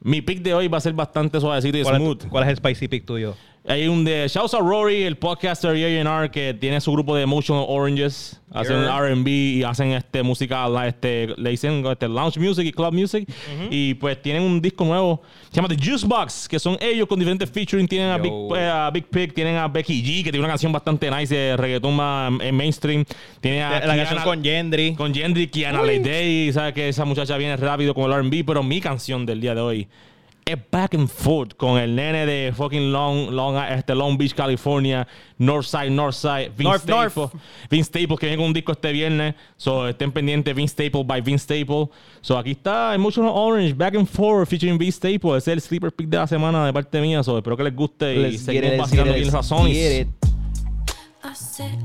Mi pick de hoy va a ser bastante suavecito y ¿Cuál smooth. es, cuál es el spicy pick tuyo? Hay un de Shouts a Rory, el podcaster A&R que tiene su grupo de Emotional Oranges. Hacen. R&B y hacen este música, este, le dicen este, lounge music y club music. Y pues tienen un disco nuevo. Se llama The Juice Box, que son ellos con diferentes featuring. Tienen a. Big, eh, a Big Pig, tienen a Becky G, que tiene una canción bastante nice de reggaetón más eh, mainstream. Tiene a La, Kiana- canción con Gendry. con Gendry, Kiana Lady, sabes que esa muchacha viene rápido con el R&B, pero mi canción del día de hoy es Back and Forth con el nene de fucking Long, Long, este Long Beach, California, Northside, Northside, Vince North, Staples, North. Vince Staples que viene con un disco este viernes, so estén pendientes Vince Staples by Vince Staples. So aquí está Emotional Orange, Back and Forth featuring Vince Staples, ese es el sleeper pick de la semana de parte mía, so espero que les guste y Let's get seguimos get aquí en. I said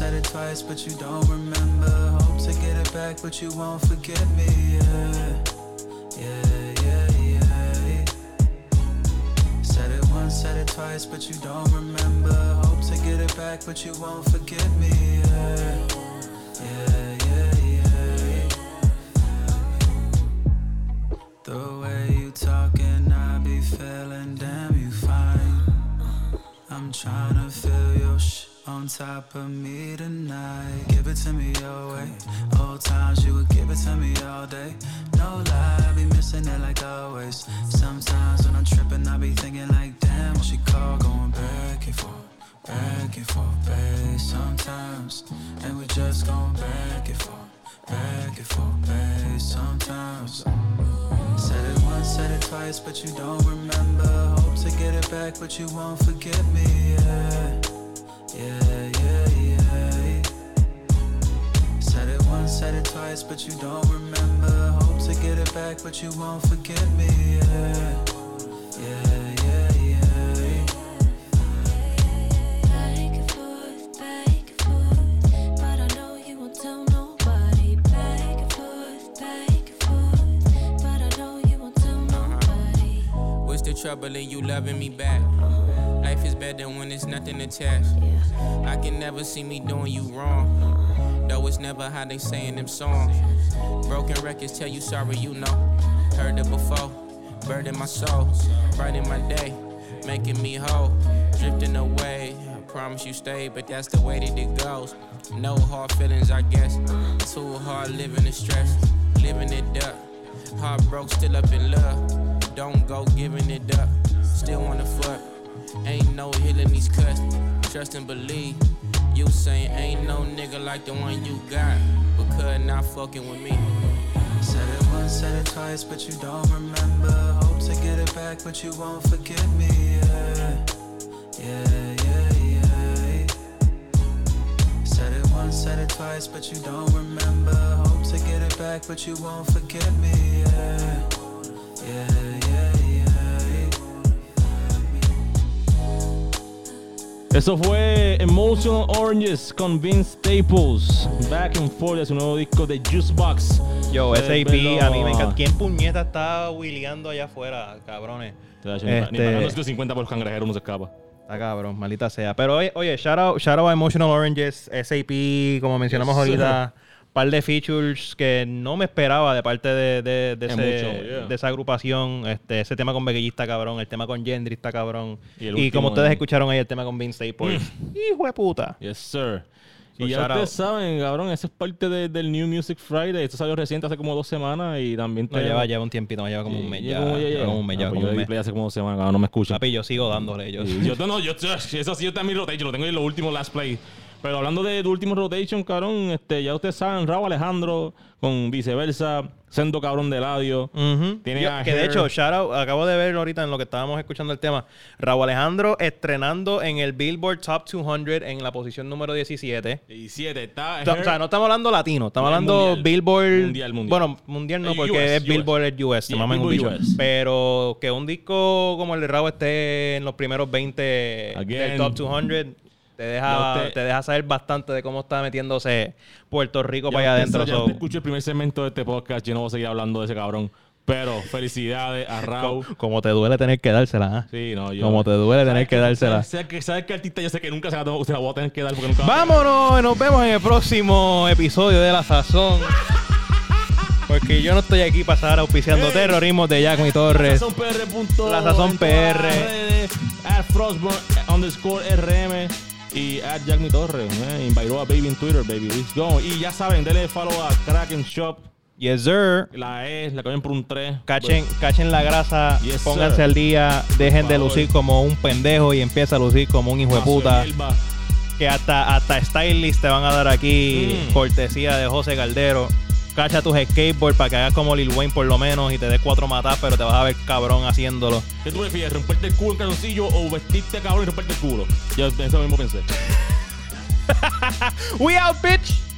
said it twice, but you don't remember. Hope to get it back, but you won't forget me. Yeah, yeah, yeah, yeah. Said it once, said it twice, but you don't remember. Hope to get it back, but you won't forget me. Yeah, yeah, yeah, yeah. The way you talking, I be feeling damn you fine. I'm sh on top of me tonight. Give it to me your way. Old times you would give it to me all day. No lie, I be missing it like always. Sometimes when I'm tripping, I be thinking like, damn, what she call going back and forth. Back and forth, babe. Sometimes, and we just going back and forth. Back and forth, babe. Sometimes. Said it once, said it twice, but you don't remember. Hope to get it back, but you won't forget me. Yeah, yeah, yeah, yeah. said it twice, but you don't remember. Hope to get it back, but you won't forget me. Yeah, yeah, yeah, yeah. Back and forth, back and forth, but I know you won't tell nobody. Back and forth, back and forth, but I know you won't tell nobody. What's the trouble in you loving me back? Life is better when there's nothing attached. I can never see me doing you wrong. Though it's never how they say in them songs. Broken records tell you sorry, you know. Heard it before. Bird in my soul. In my day. Making me whole. Drifting away. I promise you stay, but that's the way that it goes. No hard feelings, I guess. Too hard living in stress. Living it up. Heart broke, still up in love. Don't go giving it up. Still wanna fuck. Ain't no healing these cuts. Trust and believe. You saying ain't no nigga like the one you got. But Because not fucking with me. Said it once, said it twice, but you don't remember. Hope to get it back, but you won't forget me. Yeah, yeah, yeah, yeah. Said it once, said it twice, but you don't remember. Hope to get it back, but you won't forget me. Yeah, yeah, Eso fue Emotional Oranges con Vince Staples. Back and forth de su nuevo disco de Juicebox. Yo, Puedes SAP, verlo- a mí me encanta. ¿Quién puñeta está wheeleando allá afuera, cabrones? Te da chingada. Ni Este- pagando esos 50 por los cangrejeros no se escapa. Está cabrón, maldita sea. Pero oye, oye shout, out, shout out a Emotional Oranges, SAP, como mencionamos Yes, sir. par de features que no me esperaba de parte de, de, de Es ese- mucho, yeah. de esa agrupación. Este, ese tema con Beguillista, cabrón. El tema con Gendry está cabrón. Y Y, último como ustedes en- escucharon ahí, el tema con Vince Staples. Hijo de puta. Yes, sir. So, y ya ustedes out. saben, cabrón, eso es parte de- del New Music Friday. Esto salió reciente hace como dos semanas y también No, lleva, lleva un tiempito, lleva como un mes. Ya, como- ya lleva llega. como un mes, Ah, lleva pues como yo un mes. hace como dos semanas, cabrón, no me escucha. Papi, yo sigo dándole. Yo, Y yo, no, yo, eso sí está en mi rotation, lo tengo en los últimos last play. Pero hablando de tu último rotation, cabrón, este, ya ustedes saben, Raúl Alejandro con viceversa, Sendo Cabrón de Ladio. Ujú. Tiene Yo- que de hecho, shout out, acabo de ver ahorita en lo que estábamos escuchando el tema. Raúl Alejandro estrenando en el Billboard Top 200 en la posición número 17. Y siete, está. O sea, o sea, no estamos hablando latino, estamos Mundial, hablando mundial. Billboard. Mundial, mundial. Bueno, mundial no, porque US, es US. Billboard es US, un Billboard bicho. US. Pero que un disco como el de Raúl esté en los primeros 20 Again. del Top 200 te deja, te deja saber bastante de cómo está metiéndose Puerto Rico Ya para allá adentro. Ya so- usted escuchó el primer segmento de este podcast, yo no voy a seguir hablando de ese cabrón. Pero felicidades a Raúl. como te duele tener que dársela, ¿ah? Sí, no, yo. Como te duele tener ¿Sabes que dársela. ¿Sabes que, sabes que artista yo sé que nunca se la, se la voy a tener que dar porque nunca. Vámonos, nos vemos en el próximo episodio de La Sazón. Porque yo no estoy aquí para estar auspiciando Ey. terrorismo de Jack Mi Torres. La Sazón PR. redes, At Frostburn underscore RM. Y at Jack Mi Torres. Eh, invitó a Baby en Twitter, baby. Let's go. Y ya saben, denle follow a Kraken Shop. Yes, sir. La E, la cogen por un 3. Cachen, cachen la grasa, Yes, pónganse sir. al día, dejen de lucir como un pendejo y empieza a lucir como un hijo de puta. Que hasta, hasta stylist te van a dar aquí Mm. cortesía de José Caldero. Cacha tus skateboards para que hagas como Lil Wayne por lo menos y te des cuatro matas, pero te vas a ver cabrón haciéndolo. ¿Qué tú prefieres? ¿Romperte el culo en calzoncillo o vestirte cabrón y romperte el culo? Yo eso mismo pensé. We out, bitch!